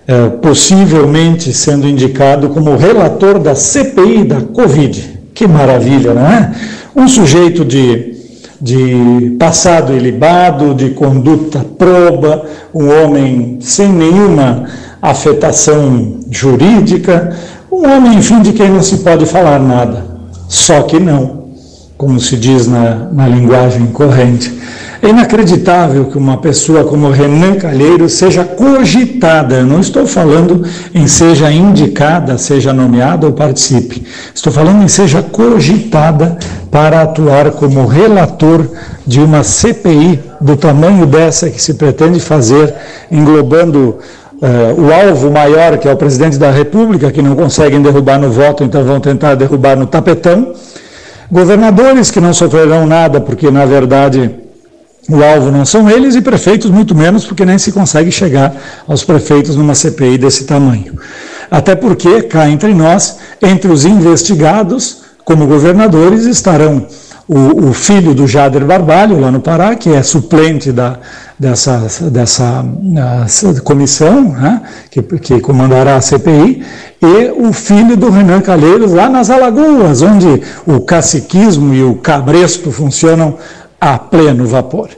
é, possivelmente sendo indicado como relator da CPI da Covid. Que maravilha, não é? Um sujeito de, de passado ilibado, de conduta proba, um homem sem nenhuma afetação jurídica, um homem, enfim, de quem não se pode falar nada. Só que não, como se diz na, na linguagem corrente. É inacreditável que uma pessoa como Renan Calheiro seja cogitada. Eu não estou falando em seja indicada, seja nomeada ou participe. Estou falando em seja cogitada para atuar como relator de uma CPI do tamanho dessa que se pretende fazer, englobando Uh, o alvo maior, que é o presidente da República, que não conseguem derrubar no voto, então vão tentar derrubar no tapetão. Governadores que não sofrerão nada, porque, na verdade, o alvo não são eles e prefeitos muito menos, porque nem se consegue chegar aos prefeitos numa CPI desse tamanho. Até porque, cá entre nós, entre os investigados, como governadores, estarão o, o, filho do Jader Barbalho, lá no Pará, que é suplente da, dessa, dessa comissão né, que, que comandará a CPI, e o filho do Renan Calheiros, lá nas Alagoas, onde o caciquismo e o cabresto funcionam a pleno vapor.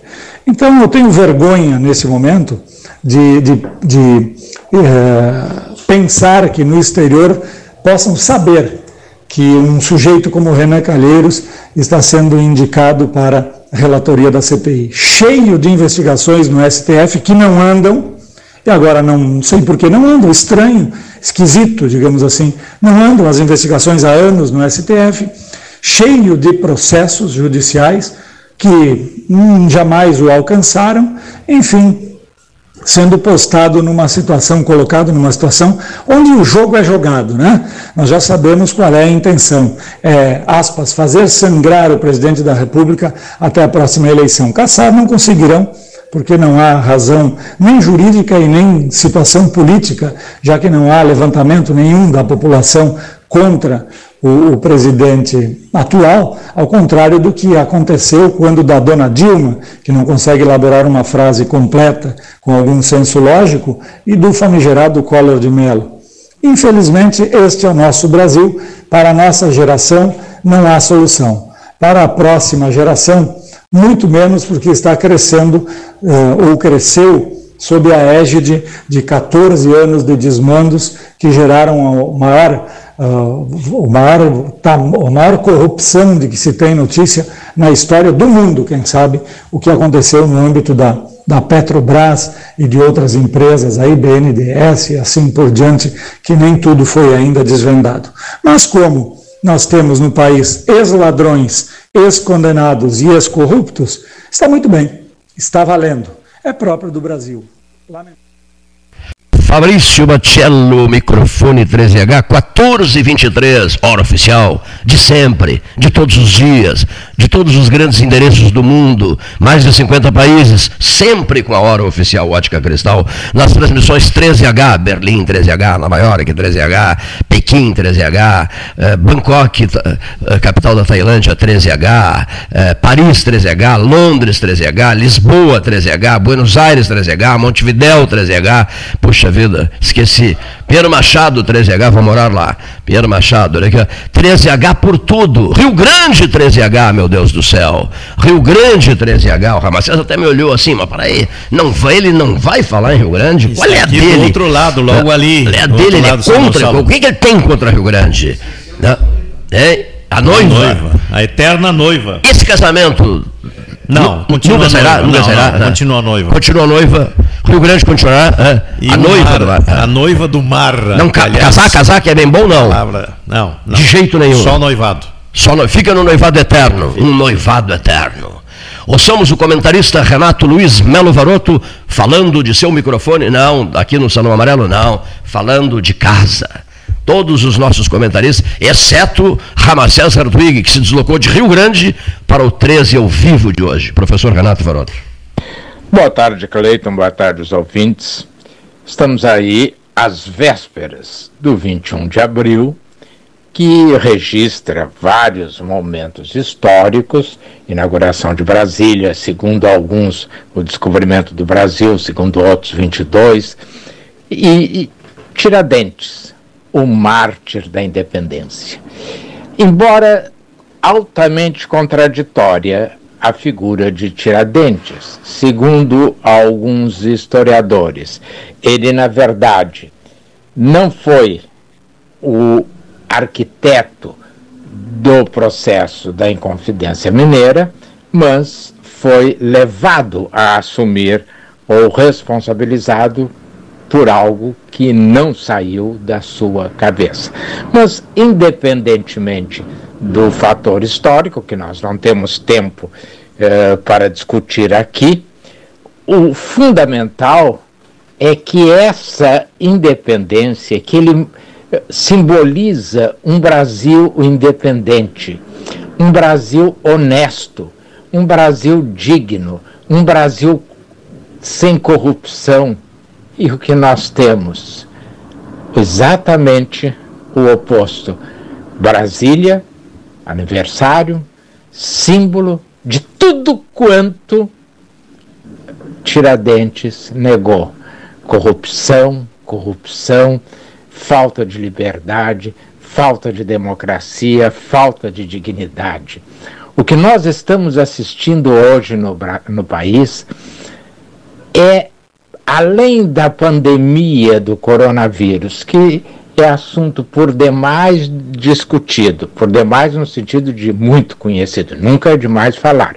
Então eu tenho vergonha nesse momento de, de, de é, pensar que no exterior possam saber que um sujeito como Renan Calheiros está sendo indicado para a relatoria da CPI, cheio de investigações no STF que não andam, e agora não sei por que não andam, estranho, esquisito, digamos assim, não andam as investigações há anos no STF, cheio de processos judiciais que hum, jamais o alcançaram, enfim, sendo postado numa situação, colocado numa situação onde o jogo é jogado, né? Nós já sabemos qual é a intenção. É, aspas, fazer sangrar o presidente da República até a próxima eleição. Caçar não conseguirão, porque não há razão nem jurídica e nem situação política, já que não há levantamento nenhum da população contra o, o, presidente atual, ao contrário do que aconteceu quando da dona Dilma, que não consegue elaborar uma frase completa com algum senso lógico, e do famigerado Collor de Mello. Infelizmente, este é o nosso Brasil. Para a nossa geração, não há solução. Para a próxima geração, muito menos porque está crescendo uh, ou cresceu sob a égide de 14 anos de desmandos que geraram a maior uh, o maior, tá, a maior corrupção de que se tem notícia na história do mundo, quem sabe, o que aconteceu no âmbito da, da Petrobras e de outras empresas, aí BNDES e assim por diante, que nem tudo foi ainda desvendado. Mas como nós temos no país ex-ladrões, ex-condenados e ex-corruptos, está muito bem, está valendo. É próprio do Brasil. Lamentável. Fabrício Bacello, microfone 13H, 1423, hora oficial, de sempre, de todos os dias, de todos os grandes endereços do mundo, mais de 50 países, sempre com a hora oficial Ótica Cristal, nas transmissões 13H, Berlim 13H, Nova York 13H, Pequim 13H, eh, Bangkok, eh, capital da Tailândia 13H, eh, Paris 13H, Londres 13H, Lisboa 13H, Buenos Aires 13H, Montevidéu 13H, puxa vida vida, esqueci. Pedro Machado, 13H, vou morar lá. Pedro Machado, olha aqui, 13H por tudo. Rio Grande, 13H, meu Deus do céu. Rio Grande, 13H. O Ramacés até me olhou assim, mas peraí, não vai, ele não vai falar em Rio Grande? Qual é a dele? Do outro lado, logo ali. Qual é a dele? Ele é contra. O que, que ele tem contra Rio Grande? É, a noiva. a noiva. A eterna noiva. Esse casamento não, continua nunca sairá, nunca não, sairá. Não, continua noiva. Continua noiva. Rio Grande continuará. É. A noiva mar, do mar. A noiva do mar. Não, casar, casar que é bem bom, não. Palavra, não, não. De jeito nenhum. Só noivado. Só no, fica no noivado eterno. Um noivado eterno. Ouçamos o comentarista Renato Luiz Melo Varoto falando de seu microfone. Não, aqui no Salão Amarelo, não. Falando de casa todos os nossos comentaristas, exceto Ramacés Hartwig, que se deslocou de Rio Grande para o 13 ao vivo de hoje. Professor Renato Varoto. Boa tarde, Cleiton. Boa tarde, os ouvintes. Estamos aí às vésperas do 21 de abril, que registra vários momentos históricos, inauguração de Brasília, segundo alguns, o descobrimento do Brasil, segundo outros, 22, e, e Tiradentes, o mártir da independência. Embora altamente contraditória a figura de Tiradentes, segundo alguns historiadores, ele, na verdade, não foi o arquiteto do processo da Inconfidência Mineira, mas foi levado a assumir ou responsabilizado por algo que não saiu da sua cabeça. Mas, independentemente do fator histórico, que nós não temos tempo eh, para discutir aqui, o fundamental é que essa independência, que ele eh, simboliza um Brasil independente, um Brasil honesto, um Brasil digno, um Brasil sem corrupção e o que nós temos? Exatamente o oposto. Brasília, aniversário, símbolo de tudo quanto Tiradentes negou: corrupção, corrupção, falta de liberdade, falta de democracia, falta de dignidade. O que nós estamos assistindo hoje no, no país é, além da pandemia do coronavírus, que é assunto por demais discutido, por demais no sentido de muito conhecido, nunca é demais falar.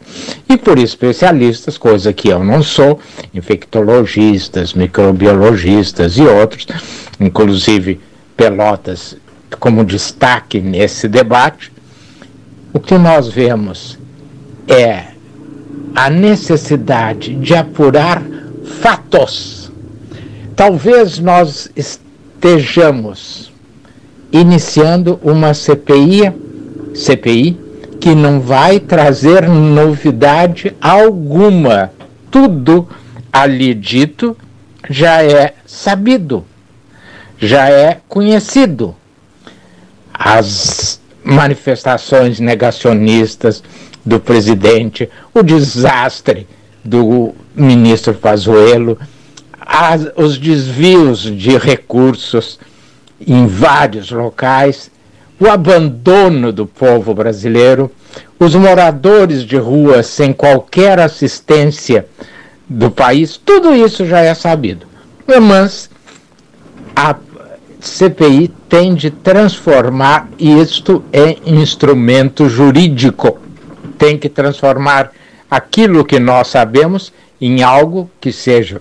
E por especialistas, coisa que eu não sou, infectologistas, microbiologistas e outros, inclusive Pelotas como destaque nesse debate, o que nós vemos é a necessidade de apurar fatos. Talvez nós estejamos iniciando uma CPI, CPI que não vai trazer novidade alguma. Tudo ali dito já é sabido, já é conhecido. As manifestações negacionistas do presidente, o desastre do ministro Pazuello, as, os desvios de recursos em vários locais, o abandono do povo brasileiro, os moradores de rua sem qualquer assistência do país, tudo isso já é sabido. Mas a CPI tem de transformar isto em instrumento jurídico, tem que transformar aquilo que nós sabemos em algo que seja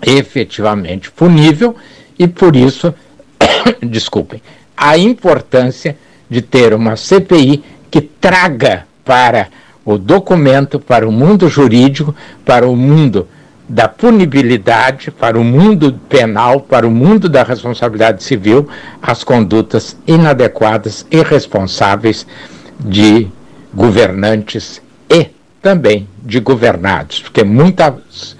efetivamente punível e por isso, [coughs] desculpem, a importância de ter uma CPI que traga para o documento, para o mundo jurídico, para o mundo da punibilidade, para o mundo penal, para o mundo da responsabilidade civil, as condutas inadequadas e irresponsáveis de governantes também de governados, porque muitas,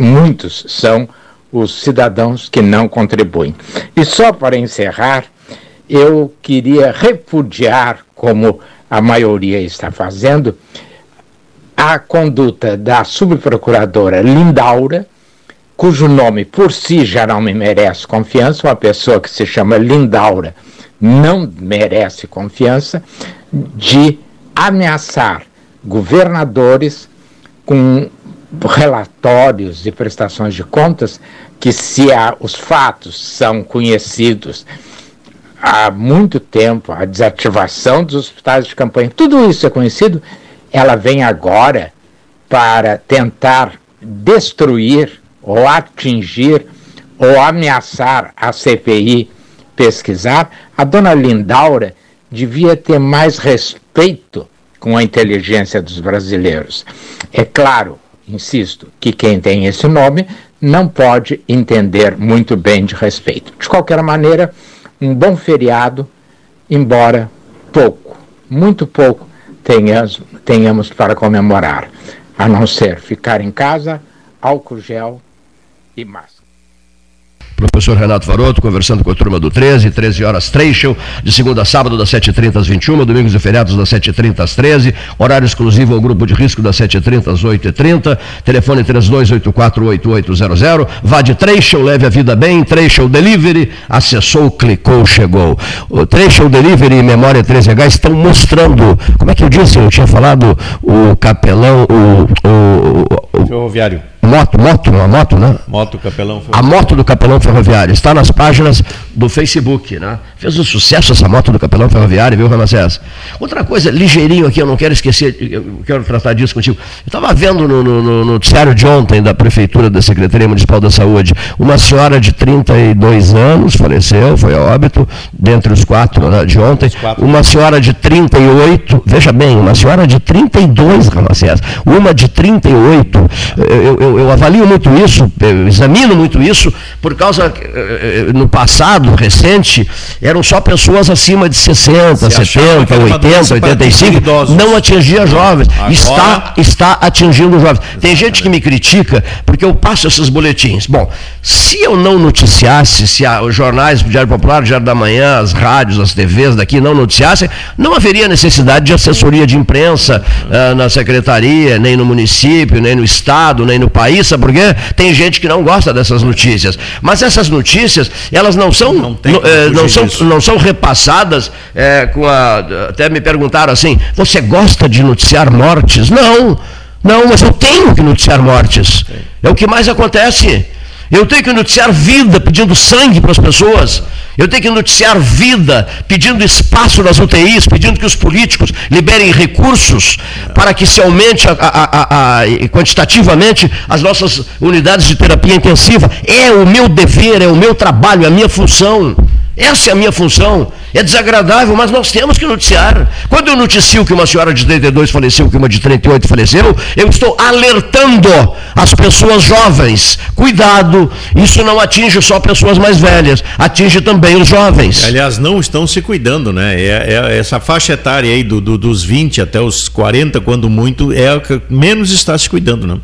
muitos são os cidadãos que não contribuem. E só para encerrar, eu queria repudiar, como a maioria está fazendo, a conduta da subprocuradora Lindaura, cujo nome por si já não me merece confiança, uma pessoa que se chama Lindaura não merece confiança, de ameaçar governadores com relatórios e prestações de contas que, se há, os fatos são conhecidos há muito tempo, a desativação dos hospitais de campanha, tudo isso é conhecido, ela vem agora para tentar destruir ou atingir ou ameaçar a CPI pesquisar, a dona Lindaura devia ter mais respeito com a inteligência dos brasileiros. É claro, insisto, que quem tem esse nome não pode entender muito bem de respeito. De qualquer maneira, um bom feriado, embora pouco, muito pouco, tenhamos, tenhamos para comemorar, a não ser ficar em casa, álcool gel e máscara. Professor Renato Varoto conversando com a turma do 13, 13 horas Trecho, de segunda a sábado das 7h30 às 21 domingos e feriados das 7h30 às 13 horário exclusivo ao grupo de risco das 7h30 às 8h30, telefone 32848800, vá de Trecho, leve a vida bem, Trecho Delivery, acessou, clicou, chegou. O Trecho Delivery e Memória 13H estão mostrando, como é que eu disse, eu tinha falado, o capelão, o... o, o Ferroviário moto, moto, uma moto, né? Moto Capelão Ferroviário. A moto do Capelão Ferroviário. Está nas páginas do Facebook, né? Fez um sucesso essa moto do Capelão Ferroviário, viu, Ramacés? Outra coisa, ligeirinho aqui, eu não quero esquecer, eu quero tratar disso contigo. Eu estava vendo no, no, no, noticiário de ontem da Prefeitura da Secretaria Municipal da Saúde, uma senhora de 32 anos faleceu, foi a óbito, dentre os quatro né, de ontem. Quatro. Uma senhora de 38, veja bem, uma senhora de 32, Ramacés, uma de 38, eu, eu eu, eu, avalio muito isso, eu examino muito isso, por causa, eh, eh, no passado recente, eram só pessoas acima de 60, Se 70, 80, 85, não atingia jovens. Agora... Está, está atingindo jovens. Tem gente que me critica porque eu passo esses boletins. Bom, se eu não noticiasse, se a, os jornais, o Diário Popular, o Diário da Manhã, as rádios, as TVs daqui não noticiassem, não haveria necessidade de assessoria de imprensa uh, na secretaria, nem no município, nem no estado, nem no país, sabe por quê? Tem gente que não gosta dessas notícias. Mas essas notícias, elas não são, não, não, eh, não são, não são repassadas eh, com a. Até me perguntaram assim: você gosta de noticiar mortes? Não, não, mas eu tenho que noticiar mortes. É o que mais acontece. Eu tenho que noticiar vida, pedindo sangue para as pessoas. Eu tenho que noticiar vida, pedindo espaço nas UTIs, pedindo que os políticos liberem recursos para que se aumente a, a, a, quantitativamente as nossas unidades de terapia intensiva. É o meu dever, é o meu trabalho, é a minha função. Essa é a minha função. É desagradável, mas nós temos que noticiar. Quando eu noticio que uma senhora de 32 faleceu, que uma de 38 faleceu, eu estou alertando as pessoas jovens. Cuidado, isso não atinge só pessoas mais velhas, atinge também os jovens. Aliás, não estão se cuidando, né? É, é essa faixa etária aí do, do, dos 20 até os 40, quando muito, é a que menos está se cuidando, né?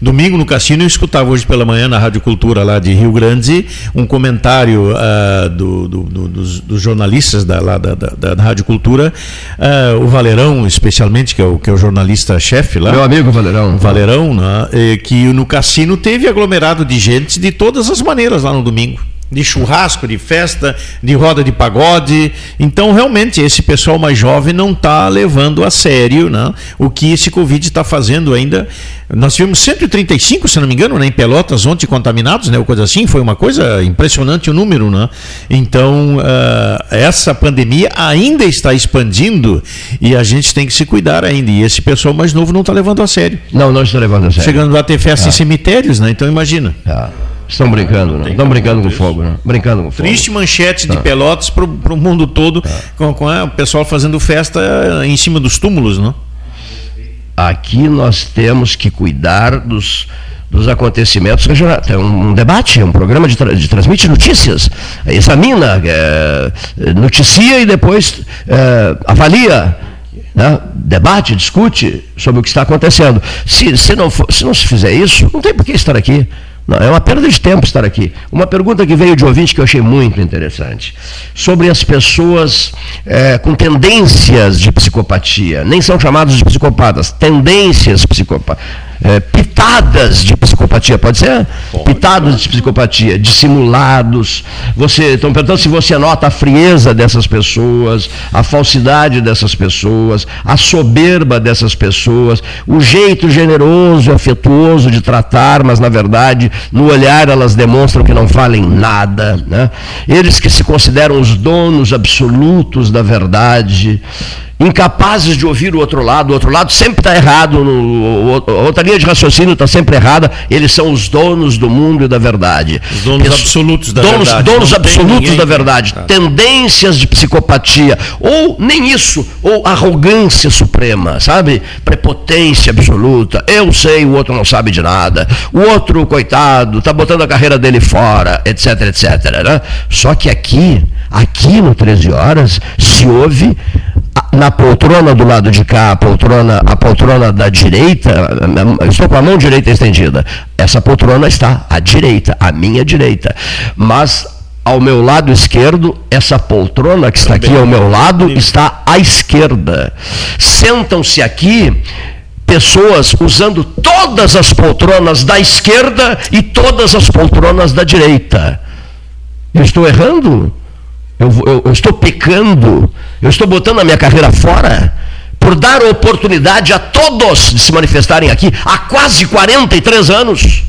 Domingo no cassino eu escutava hoje pela manhã na Rádio Cultura lá de Rio Grande um comentário uh, do, do, dos, dos jornalistas jornalistas da, lá da, da, da Rádio Cultura, uh, o Valerão, especialmente, que é o, que é o jornalista-chefe lá. Meu amigo Valerão. Valerão, né, que no cassino teve aglomerado de gente de todas as maneiras lá no domingo de churrasco, de festa, de roda de pagode. Então, realmente, esse pessoal mais jovem não está levando a sério né, o que esse Covid está fazendo ainda. Nós tivemos 135, se não me engano, né, em Pelotas ontem contaminados, né, ou coisa assim. Foi uma coisa impressionante o número. Né? Então, uh, essa pandemia ainda está expandindo e a gente tem que se cuidar ainda. E esse pessoal mais novo não está levando a sério. Não, não está levando a sério. Chegando a ter festa ah. em cemitérios, né? Então, imagina. Ah. Estão brincando, né? Estão brincando com fogo, né? Brincando com fogo. Triste manchete de tá. Pelotas para o mundo todo, tá. com, com é, o pessoal fazendo festa em cima dos túmulos, não? Aqui nós temos que cuidar dos, dos acontecimentos regionais. Tem um, um debate, um programa de, tra de transmite notícias, examina, é, noticia e depois é, avalia. Né? debate, discute sobre o que está acontecendo. Se, se, não for, se não se fizer isso, não tem por que estar aqui. Não, é uma perda de tempo estar aqui. Uma pergunta que veio de ouvinte que eu achei muito interessante. Sobre as pessoas é, com tendências de psicopatia. Nem são chamados de psicopatas, tendências psicopatas é, pitadas de psicopatia, pode ser? Pode. Pitadas de psicopatia, dissimulados. Você, estão perguntando se você nota a frieza dessas pessoas, a falsidade dessas pessoas, a soberba dessas pessoas, o jeito generoso, afetuoso de tratar, mas na verdade, no olhar elas demonstram que não falem nada. Né? Eles que se consideram os donos absolutos da verdade incapazes de ouvir o outro lado, o outro lado sempre está errado, a outra linha de raciocínio está sempre errada, eles são os donos do mundo e da verdade. Os donos absolutos da donos, verdade. Donos absolutos da verdade, ah. tendências de psicopatia, ou nem isso, ou arrogância suprema, sabe? Prepotência absoluta, eu sei, o outro não sabe de nada, o outro, coitado, está botando a carreira dele fora, etc, etc. Né? Só que aqui, aqui no 13 Horas, se ouve na poltrona do lado de cá, a poltrona, a poltrona da direita, estou com a mão direita estendida. Essa poltrona está à direita, à minha direita. Mas ao meu lado esquerdo, essa poltrona que está aqui ao meu lado está à esquerda. Sentam-se aqui pessoas usando todas as poltronas da esquerda e todas as poltronas da direita. Eu estou errando? Eu, eu, eu estou pecando, eu estou botando a minha carreira fora por dar oportunidade a todos de se manifestarem aqui há quase 43 anos,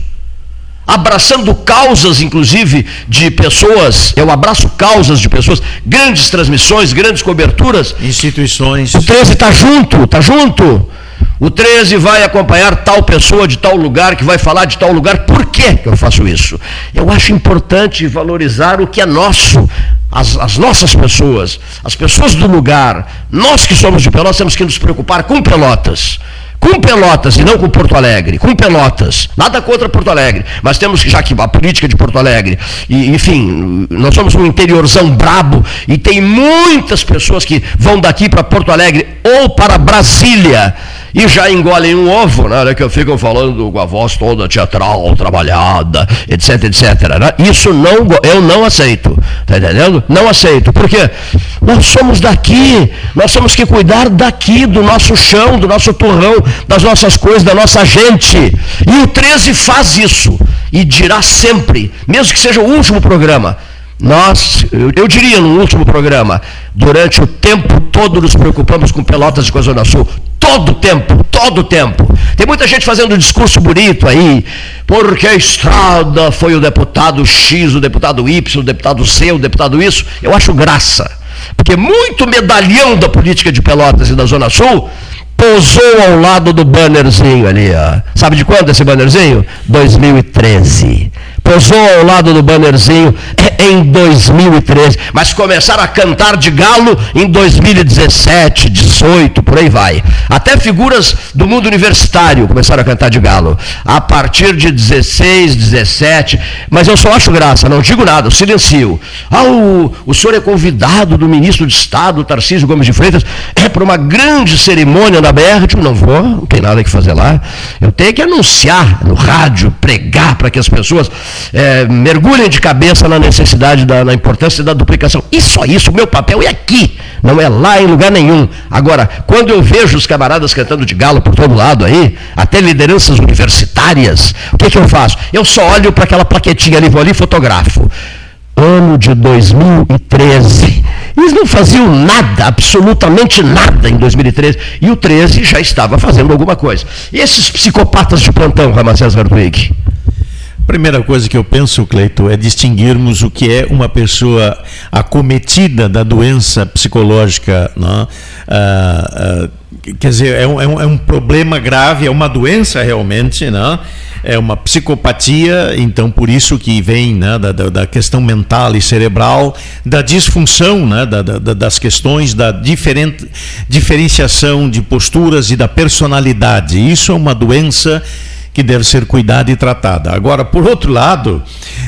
abraçando causas, inclusive, de pessoas, eu abraço causas de pessoas, grandes transmissões, grandes coberturas. Instituições. O 13 está junto, está junto. O 13 vai acompanhar tal pessoa de tal lugar, que vai falar de tal lugar. Por que eu faço isso? Eu acho importante valorizar o que é nosso, as, as, nossas pessoas, as pessoas do lugar. Nós que somos de Pelotas temos que nos preocupar com Pelotas, com Pelotas e não com Porto Alegre, com Pelotas. Nada contra Porto Alegre, mas temos que, já que a política de Porto Alegre, e, enfim, nós somos um interiorzão brabo e tem muitas pessoas que vão daqui para Porto Alegre ou para Brasília e já engolem um ovo, né, que ficam falando com a voz toda teatral, trabalhada, etc, etc. Né? Isso não, eu não aceito, tá entendendo? Não aceito, porque nós somos daqui, nós temos que cuidar daqui, do nosso chão, do nosso torrão, das nossas coisas, da nossa gente. E o 13 faz isso, e dirá sempre, mesmo que seja o último programa, nós, eu diria no último programa, durante o tempo todo nos preocupamos com Pelotas e com a Zona Sul. Todo tempo, todo tempo. Tem muita gente fazendo um discurso bonito aí, porque a estrada foi o deputado X, o deputado Y, o deputado C, o deputado isso. Eu acho graça. Porque muito medalhão da política de Pelotas e da Zona Sul pousou ao lado do bannerzinho ali. Ó. Sabe de quando esse bannerzinho? 2013 posou ao lado do bannerzinho em 2013, mas começaram a cantar de galo em 2017, 18, por aí vai. Até figuras do mundo universitário começaram a cantar de galo. A partir de 16, 17, mas eu só acho graça, não digo nada, silencio. Ah, o, o senhor é convidado do ministro de Estado, Tarcísio Gomes de Freitas, é para uma grande cerimônia na Eu digo, não vou, não tem nada que fazer lá. Eu tenho que anunciar no rádio, pregar para que as pessoas é, mergulhem de cabeça na necessidade, da, na importância da duplicação. E só isso, o meu papel é aqui, não é lá em lugar nenhum. Agora, quando eu vejo os camaradas cantando de galo por todo lado aí, até lideranças universitárias, o que, que eu faço? Eu só olho para aquela plaquetinha ali, vou ali e fotografo. Ano de 2013. Eles não faziam nada, absolutamente nada em 2013. E o 13 já estava fazendo alguma coisa. E esses psicopatas de plantão, Ramacés Hartwig? Primeira coisa que eu penso, Cleito, é distinguirmos o que é uma pessoa acometida da doença psicológica. Não? Ah, ah, quer dizer, é um, é, um, é um, problema grave, é uma doença realmente, não? é uma psicopatia, então por isso que vem né, da, da, questão mental e cerebral, da disfunção né, da, da, das questões, da diferente, diferenciação de posturas e da personalidade. Isso é uma doença que deve ser cuidada e tratada. Agora, por outro lado,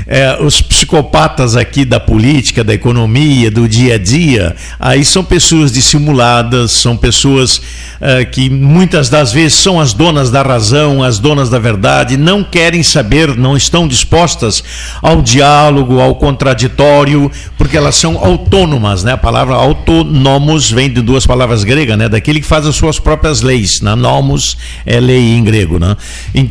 é, os psicopatas aqui da política, da economia, do dia a dia, aí são pessoas dissimuladas, são pessoas é, que muitas das vezes são as donas da razão, as donas da verdade, não querem saber, não estão dispostas ao diálogo, ao contraditório, porque elas são autônomas, né? A palavra autonomos vem de duas palavras gregas, né? Daquele que faz as suas próprias leis, né? Nomos é lei em grego, né? Então,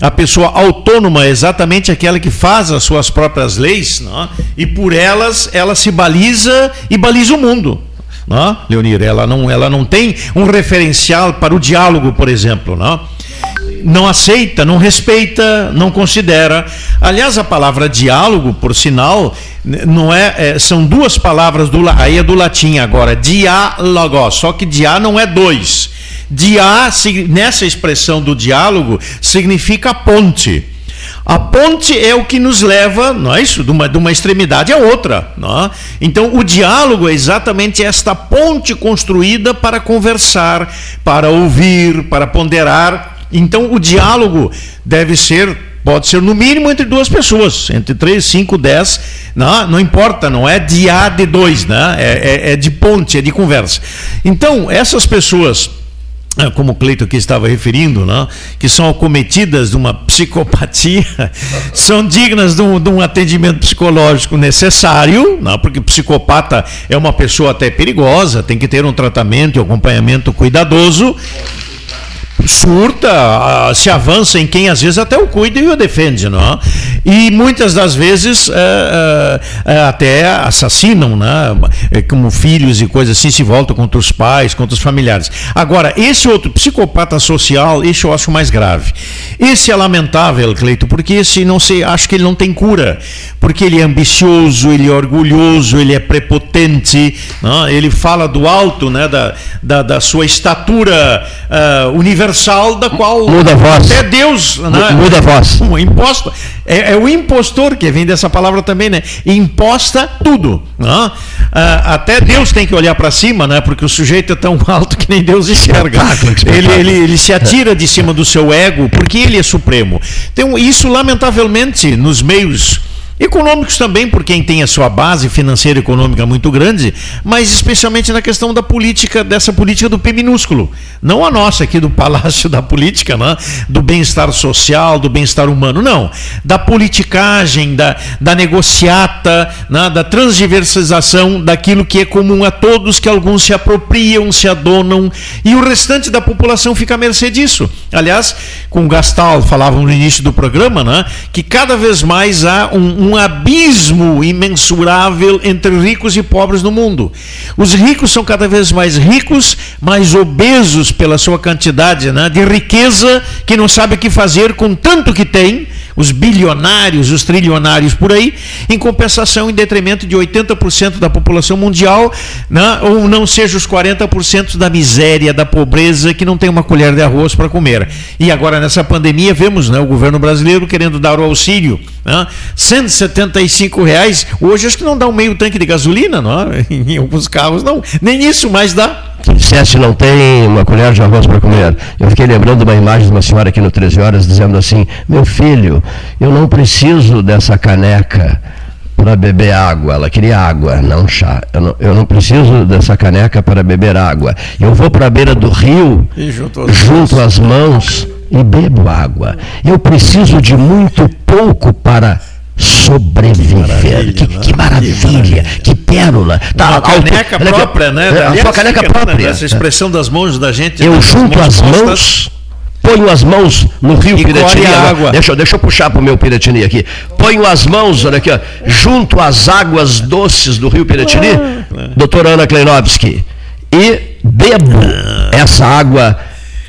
a pessoa autônoma é exatamente aquela que faz as suas próprias leis não? É? e por elas ela se baliza e baliza o mundo. Não? É? Leonir, ela não, ela não tem um referencial para o diálogo, por exemplo. Não? Não aceita, não respeita, não considera. Aliás, a palavra diálogo, por sinal, não é, é são duas palavras do aí é do latim agora, diálogo, só que dia não é dois. Dia, nessa expressão do diálogo, significa ponte. A ponte é o que nos leva, não é isso, de uma, de uma extremidade à outra. Não é? Então, o diálogo é exatamente esta ponte construída para conversar, para ouvir, para ponderar. Então, o diálogo deve ser pode ser no mínimo entre duas pessoas, entre três, cinco, dez, não, não importa, não é de A de dois, né? É, é, é de ponte, é de conversa. Então, essas pessoas é, como o Cleito aqui estava referindo, né, que são acometidas de uma psicopatia, [laughs] são dignas de um, de um atendimento psicológico necessário, né, porque psicopata é uma pessoa até perigosa, tem que ter um tratamento e acompanhamento cuidadoso surta, se avança em quem às vezes até o cuida e o defende, não? É? E muitas das vezes é, é, é até assassinam, né? É, como filhos e coisas assim, se voltam contra os pais, contra os familiares. Agora, esse outro psicopata social, esse eu acho mais grave. Esse é lamentável, Cleito, porque esse não sei, acho que ele não tem cura, porque ele é ambicioso, ele é orgulhoso, ele é prepotente, não? ele fala do alto, né? da, da, da sua estatura uh, universal universal da qual muda a voz. até Deus né? muda a voz. Um imposto é, é, o impostor que vem dessa palavra também, né? Imposta tudo. Né? Ah, até Deus tem que olhar para cima, né? Porque o sujeito é tão [laughs] alto que nem Deus enxerga. Ele, ele, ele se atira de cima do seu ego porque ele é supremo. Então isso lamentavelmente nos meios Econômicos também, por quem tem a sua base financeira e econômica muito grande, mas especialmente na questão da política, dessa política do P minúsculo. Não a nossa aqui do Palácio da Política, né? do bem-estar social, do bem-estar humano, não. Da politicagem, da, da negociata, né? da transversalização daquilo que é comum a todos, que alguns se apropriam, se adonam, e o restante da população fica à mercê disso. Aliás, com o Gastal falavam no início do programa, né? que cada vez mais há um, um um abismo imensurável entre ricos e pobres no mundo. Os ricos são cada vez mais ricos, mais obesos pela sua quantidade né, de riqueza, que não sabe o que fazer com tanto que tem, os bilionários, os trilionários por aí, em compensação, em detrimento de 80% da população mundial, né, ou não seja os 40% da miséria, da pobreza, que não tem uma colher de arroz para comer. E agora, nessa pandemia, vemos né, o governo brasileiro querendo dar o auxílio. Né, 175 reais, hoje acho que não dá um meio tanque de gasolina, não? É? [laughs] em alguns carros não, nem isso mais dá. Disseste não tem uma colher de arroz para comer. Eu fiquei lembrando uma imagem de uma senhora aqui no 13 Horas dizendo assim: Meu filho, eu não preciso dessa caneca para beber água. Ela queria água, não chá. Eu não, eu não preciso dessa caneca para beber água. Eu vou para a beira do rio, junto, junto às mãos e bebo água. Eu preciso de muito pouco para sobreviver. Que, que, maravilha, que, maravilha, que pérola. Tá, uma caneca auto, própria, né? É, uma caneca própria. Essa expressão das mãos da gente. Eu né? junto as mãos, mãos ponho as mãos no rio e Piratini. Água. Deixa, deixa eu puxar para o meu Piratini aqui. Ponho as mãos, olha aqui, ó, junto às águas doces do rio Piratini, ah, doutora Ana Kleinovski, e bebo essa água,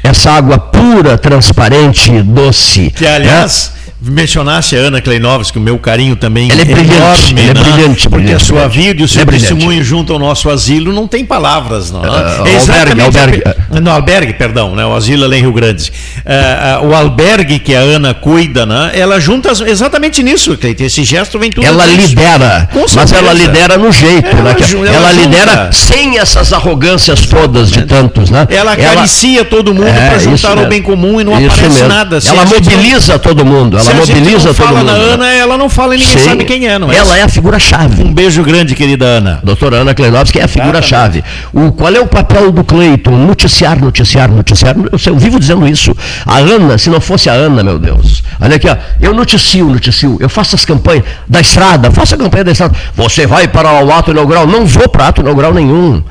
essa água pura, transparente, doce. Que, aliás... É? Mencionasse a Ana Kleinovski, o meu carinho também ela é brilhante, enorme, ela é né? brilhante, porque brilhante, a sua vida e o seu é testemunho junto ao nosso asilo não tem palavras, não. Uh, é albergue, albergue. Não, albergue, perdão, né? o asilo lá em Rio Grande. Uh, uh, o albergue que a Ana cuida, né? ela junta exatamente nisso, Cleiton, esse gesto vem tudo Ela lidera, mas ela lidera no jeito, ela, né? ela, ela lidera sem essas arrogâncias todas de tantos, né? Ela acaricia ela... todo mundo é, para juntar o bem comum e não aparece mesmo. nada. Ela mobiliza todo mundo, ela ela mobiliza todo fala mundo. na Ana, ela não fala e ninguém Sim. sabe quem é, não é? Ela é a figura-chave. Um beijo grande, querida Ana. Doutora Ana Kleinovski é a figura-chave. O, qual é o papel do Cleiton? Noticiar, noticiar, noticiar. Eu, eu vivo dizendo isso. A Ana, se não fosse a Ana, meu Deus. Olha aqui, ó. Eu noticio, noticio. Eu faço as campanhas da estrada, faço a campanha da estrada. Você vai para o ato inaugural? Não vou para ato inaugural nenhum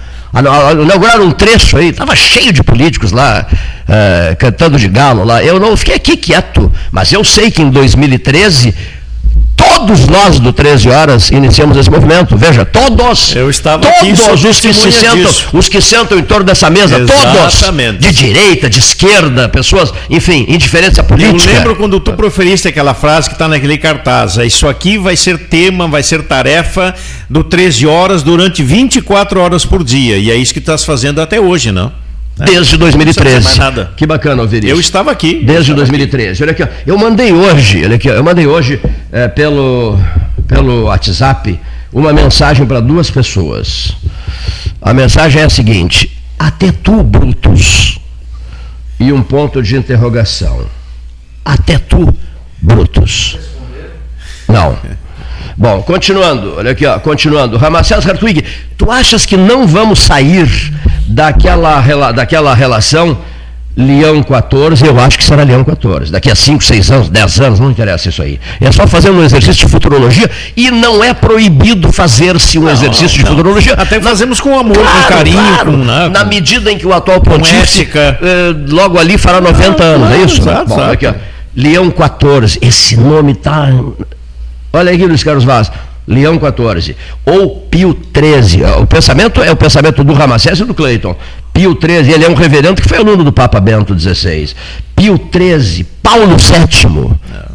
inauguraram um trecho aí, estava cheio de políticos lá, uh, cantando de galo lá. Eu não fiquei aqui quieto, mas eu sei que em 2013 todos nós do 13 horas iniciamos esse movimento. Veja, todos. Eu estava todos os que se sentam, disso. os que sentam em torno dessa mesa, Exatamente. todos. De direita, de esquerda, pessoas, enfim, indiferença política. Eu lembro quando tu proferiste aquela frase que está naquele cartaz. É, isso aqui vai ser tema, vai ser tarefa do 13 horas durante 24 horas por dia. E é isso que estás fazendo até hoje, não? Né? Desde 2013. Que bacana ouvir isso. Eu estava aqui. Desde estava 2013. Aqui. Olha aqui, eu mandei hoje, olha aqui, eu mandei hoje é, pelo, pelo WhatsApp uma mensagem para duas pessoas. A mensagem é a seguinte: até tu, Brutus. E um ponto de interrogação. Até tu, Brutus. Não. [laughs] Bom, continuando, olha aqui, ó, continuando. Ramacés Hartwig, tu achas que não vamos sair daquela, daquela relação Leão 14, eu acho que será Leão 14. Daqui a 5, 6 anos, 10 anos, não interessa isso aí. É só fazer um exercício de futurologia e não é proibido fazer-se um não, exercício de futurologia. Até fazemos com amor, claro, com carinho. Claro, com, né, na medida em que o atual pontífice eh, logo ali fará 90 ah, anos, é isso? Exato, Bom, exato. Aqui, ó, Leão 14, esse nome está. Olha aqui, Luiz Carlos Vaz. Leão 14, ou Pio 13. O pensamento é o pensamento do Ramacés e do Cleiton. Pio 13, ele é um reverendo que foi aluno do Papa Bento XVI. Pio 13, Paulo VII.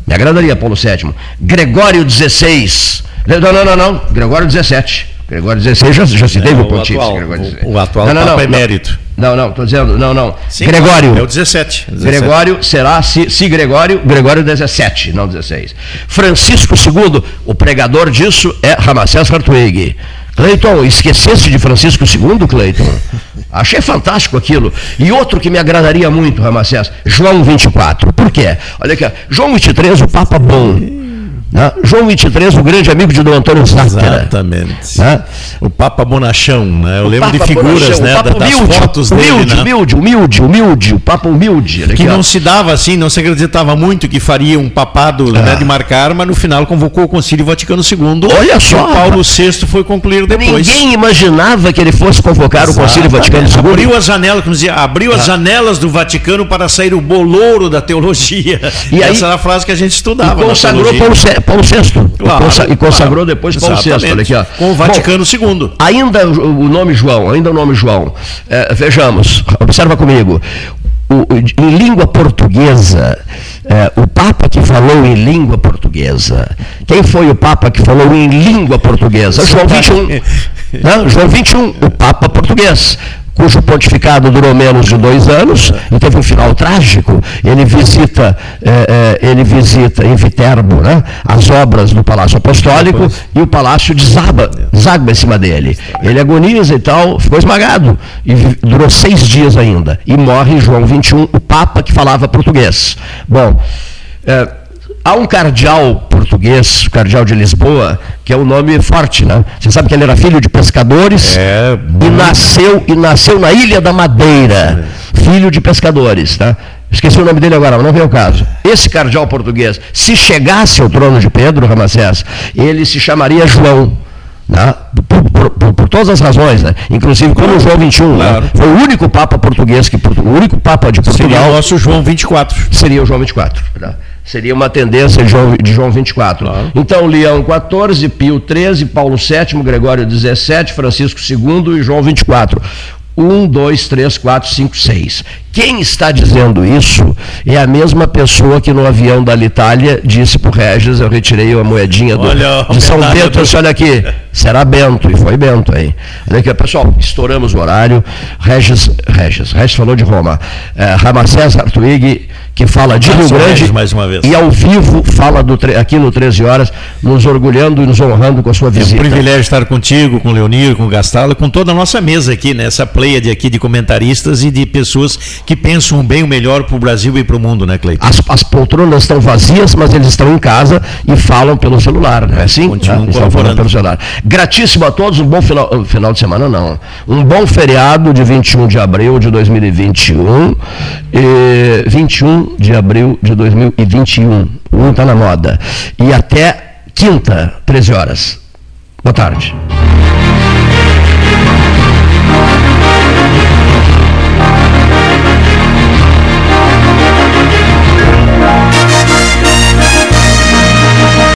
Me agradaria Paulo VII. Gregório XVI. Não, não, não, não. Gregório 17. Gregório XVI já, já se teve É, o o pontífice. atual, Gregório o- XVI. o atual Papa emérito. Não, não, estou dizendo, não, não. Sim, Gregório. É o 17. 17. Gregório será, se, se Gregório, Gregório 17, não 16. Francisco II, o pregador disso é Ramacés Hartwig. Cleiton, esquecesse de Francisco II, Cleiton? Achei fantástico aquilo. E outro que me agradaria muito, Ramacés, João 24. Por quê? Olha aqui, João 23, o Papa bom. Né? João 23, o grande amigo de Dom Antônio Záccara. Exatamente. né? O Papa Bonachão, né? Eu O lembro de Papa figuras, Bonachão, né? o Papa da- das humilde, fotos humilde, dele, né? humilde, humilde, humilde, o Papa humilde. Olha Que aqui, ó. não se dava assim, não se acreditava muito que faria um papado Ah. né, de marcar, mas no final convocou o Concílio Vaticano II. Olha só, Paulo. VI foi concluir depois. Ninguém imaginava que ele fosse convocar o Concílio Vaticano II. Abriu as janelas, como dizia, abriu as Ah. janelas do Vaticano para sair o bolouro da teologia. E aí- Essa era a frase que a gente estudava. E consagrou. Paulo, Paulo VI. Claro, e, consa- consagrou claro. depois Paulo VI. Exatamente. Olha aqui, ó. Com o Vaticano II. Ainda o nome João, ainda o nome João. É, vejamos, observa comigo. O- o- em língua portuguesa, é, o Papa que falou em língua portuguesa. Quem foi o Papa que falou em língua portuguesa? João 21. [laughs] Né? João 21, o Papa português cujo pontificado durou menos de dois anos e teve um final trágico. Ele visita, eh, eh, ele visita em Viterbo né, as obras do Palácio Apostólico e o palácio desaba, desaba em cima dele. Ele agoniza e tal, ficou esmagado e durou seis dias ainda. E morre João 21, o Papa que falava português. Bom, eh, Há um cardeal português, o cardeal de Lisboa, que é um nome forte, né? Você sabe que ele era filho de pescadores É, e nasceu e nasceu na Ilha da Madeira, filho de pescadores, tá? Esqueci o nome dele agora, mas não vem ao caso. Esse cardeal português, se chegasse ao trono de Pedro Ramacés, ele se chamaria João. né? Por, por- por- por todas as razões, né? inclusive como João 21, né? foi o único Papa português que o único Papa de Portugal Seria o nosso João 24. seria o João 24. tá? Seria uma tendência de João, de João 24. Então, Leão 14, Pio 13, Paulo VII, Gregório 17, Francisco II e João 24. 1, 2, 3, 4, 5, 6. Quem está dizendo isso é a mesma pessoa que no avião da Itália disse para o Regis, eu retirei a moedinha do, Olha, de São Bento, disse, olha aqui, será Bento, e foi Bento aí. Olha aqui, pessoal, estouramos o horário, Regis, Regis, Regis falou de Roma, é, Ramacés Artuig, que fala de Rio Grande, mais uma vez. e ao vivo fala do, aqui no 13 Horas, nos orgulhando e nos honrando com a sua É um visita. privilégio estar contigo, com o Leonir, com o Gastalo, com toda a nossa mesa aqui, nessa pleiade aqui de comentaristas e de pessoas que pensam bem o melhor para o Brasil e para o mundo, né, Cleiton? As, as poltronas estão vazias, mas eles estão em casa e falam pelo celular, não é assim? Continuam Né? Estão falando colaborando. pelo celular. Gratíssimo a todos, um bom final, final de semana, não. Um bom feriado de 21 de abril de 2021. E 21 de abril de 2021. Um está na moda. E até quinta, 13 horas. Boa tarde.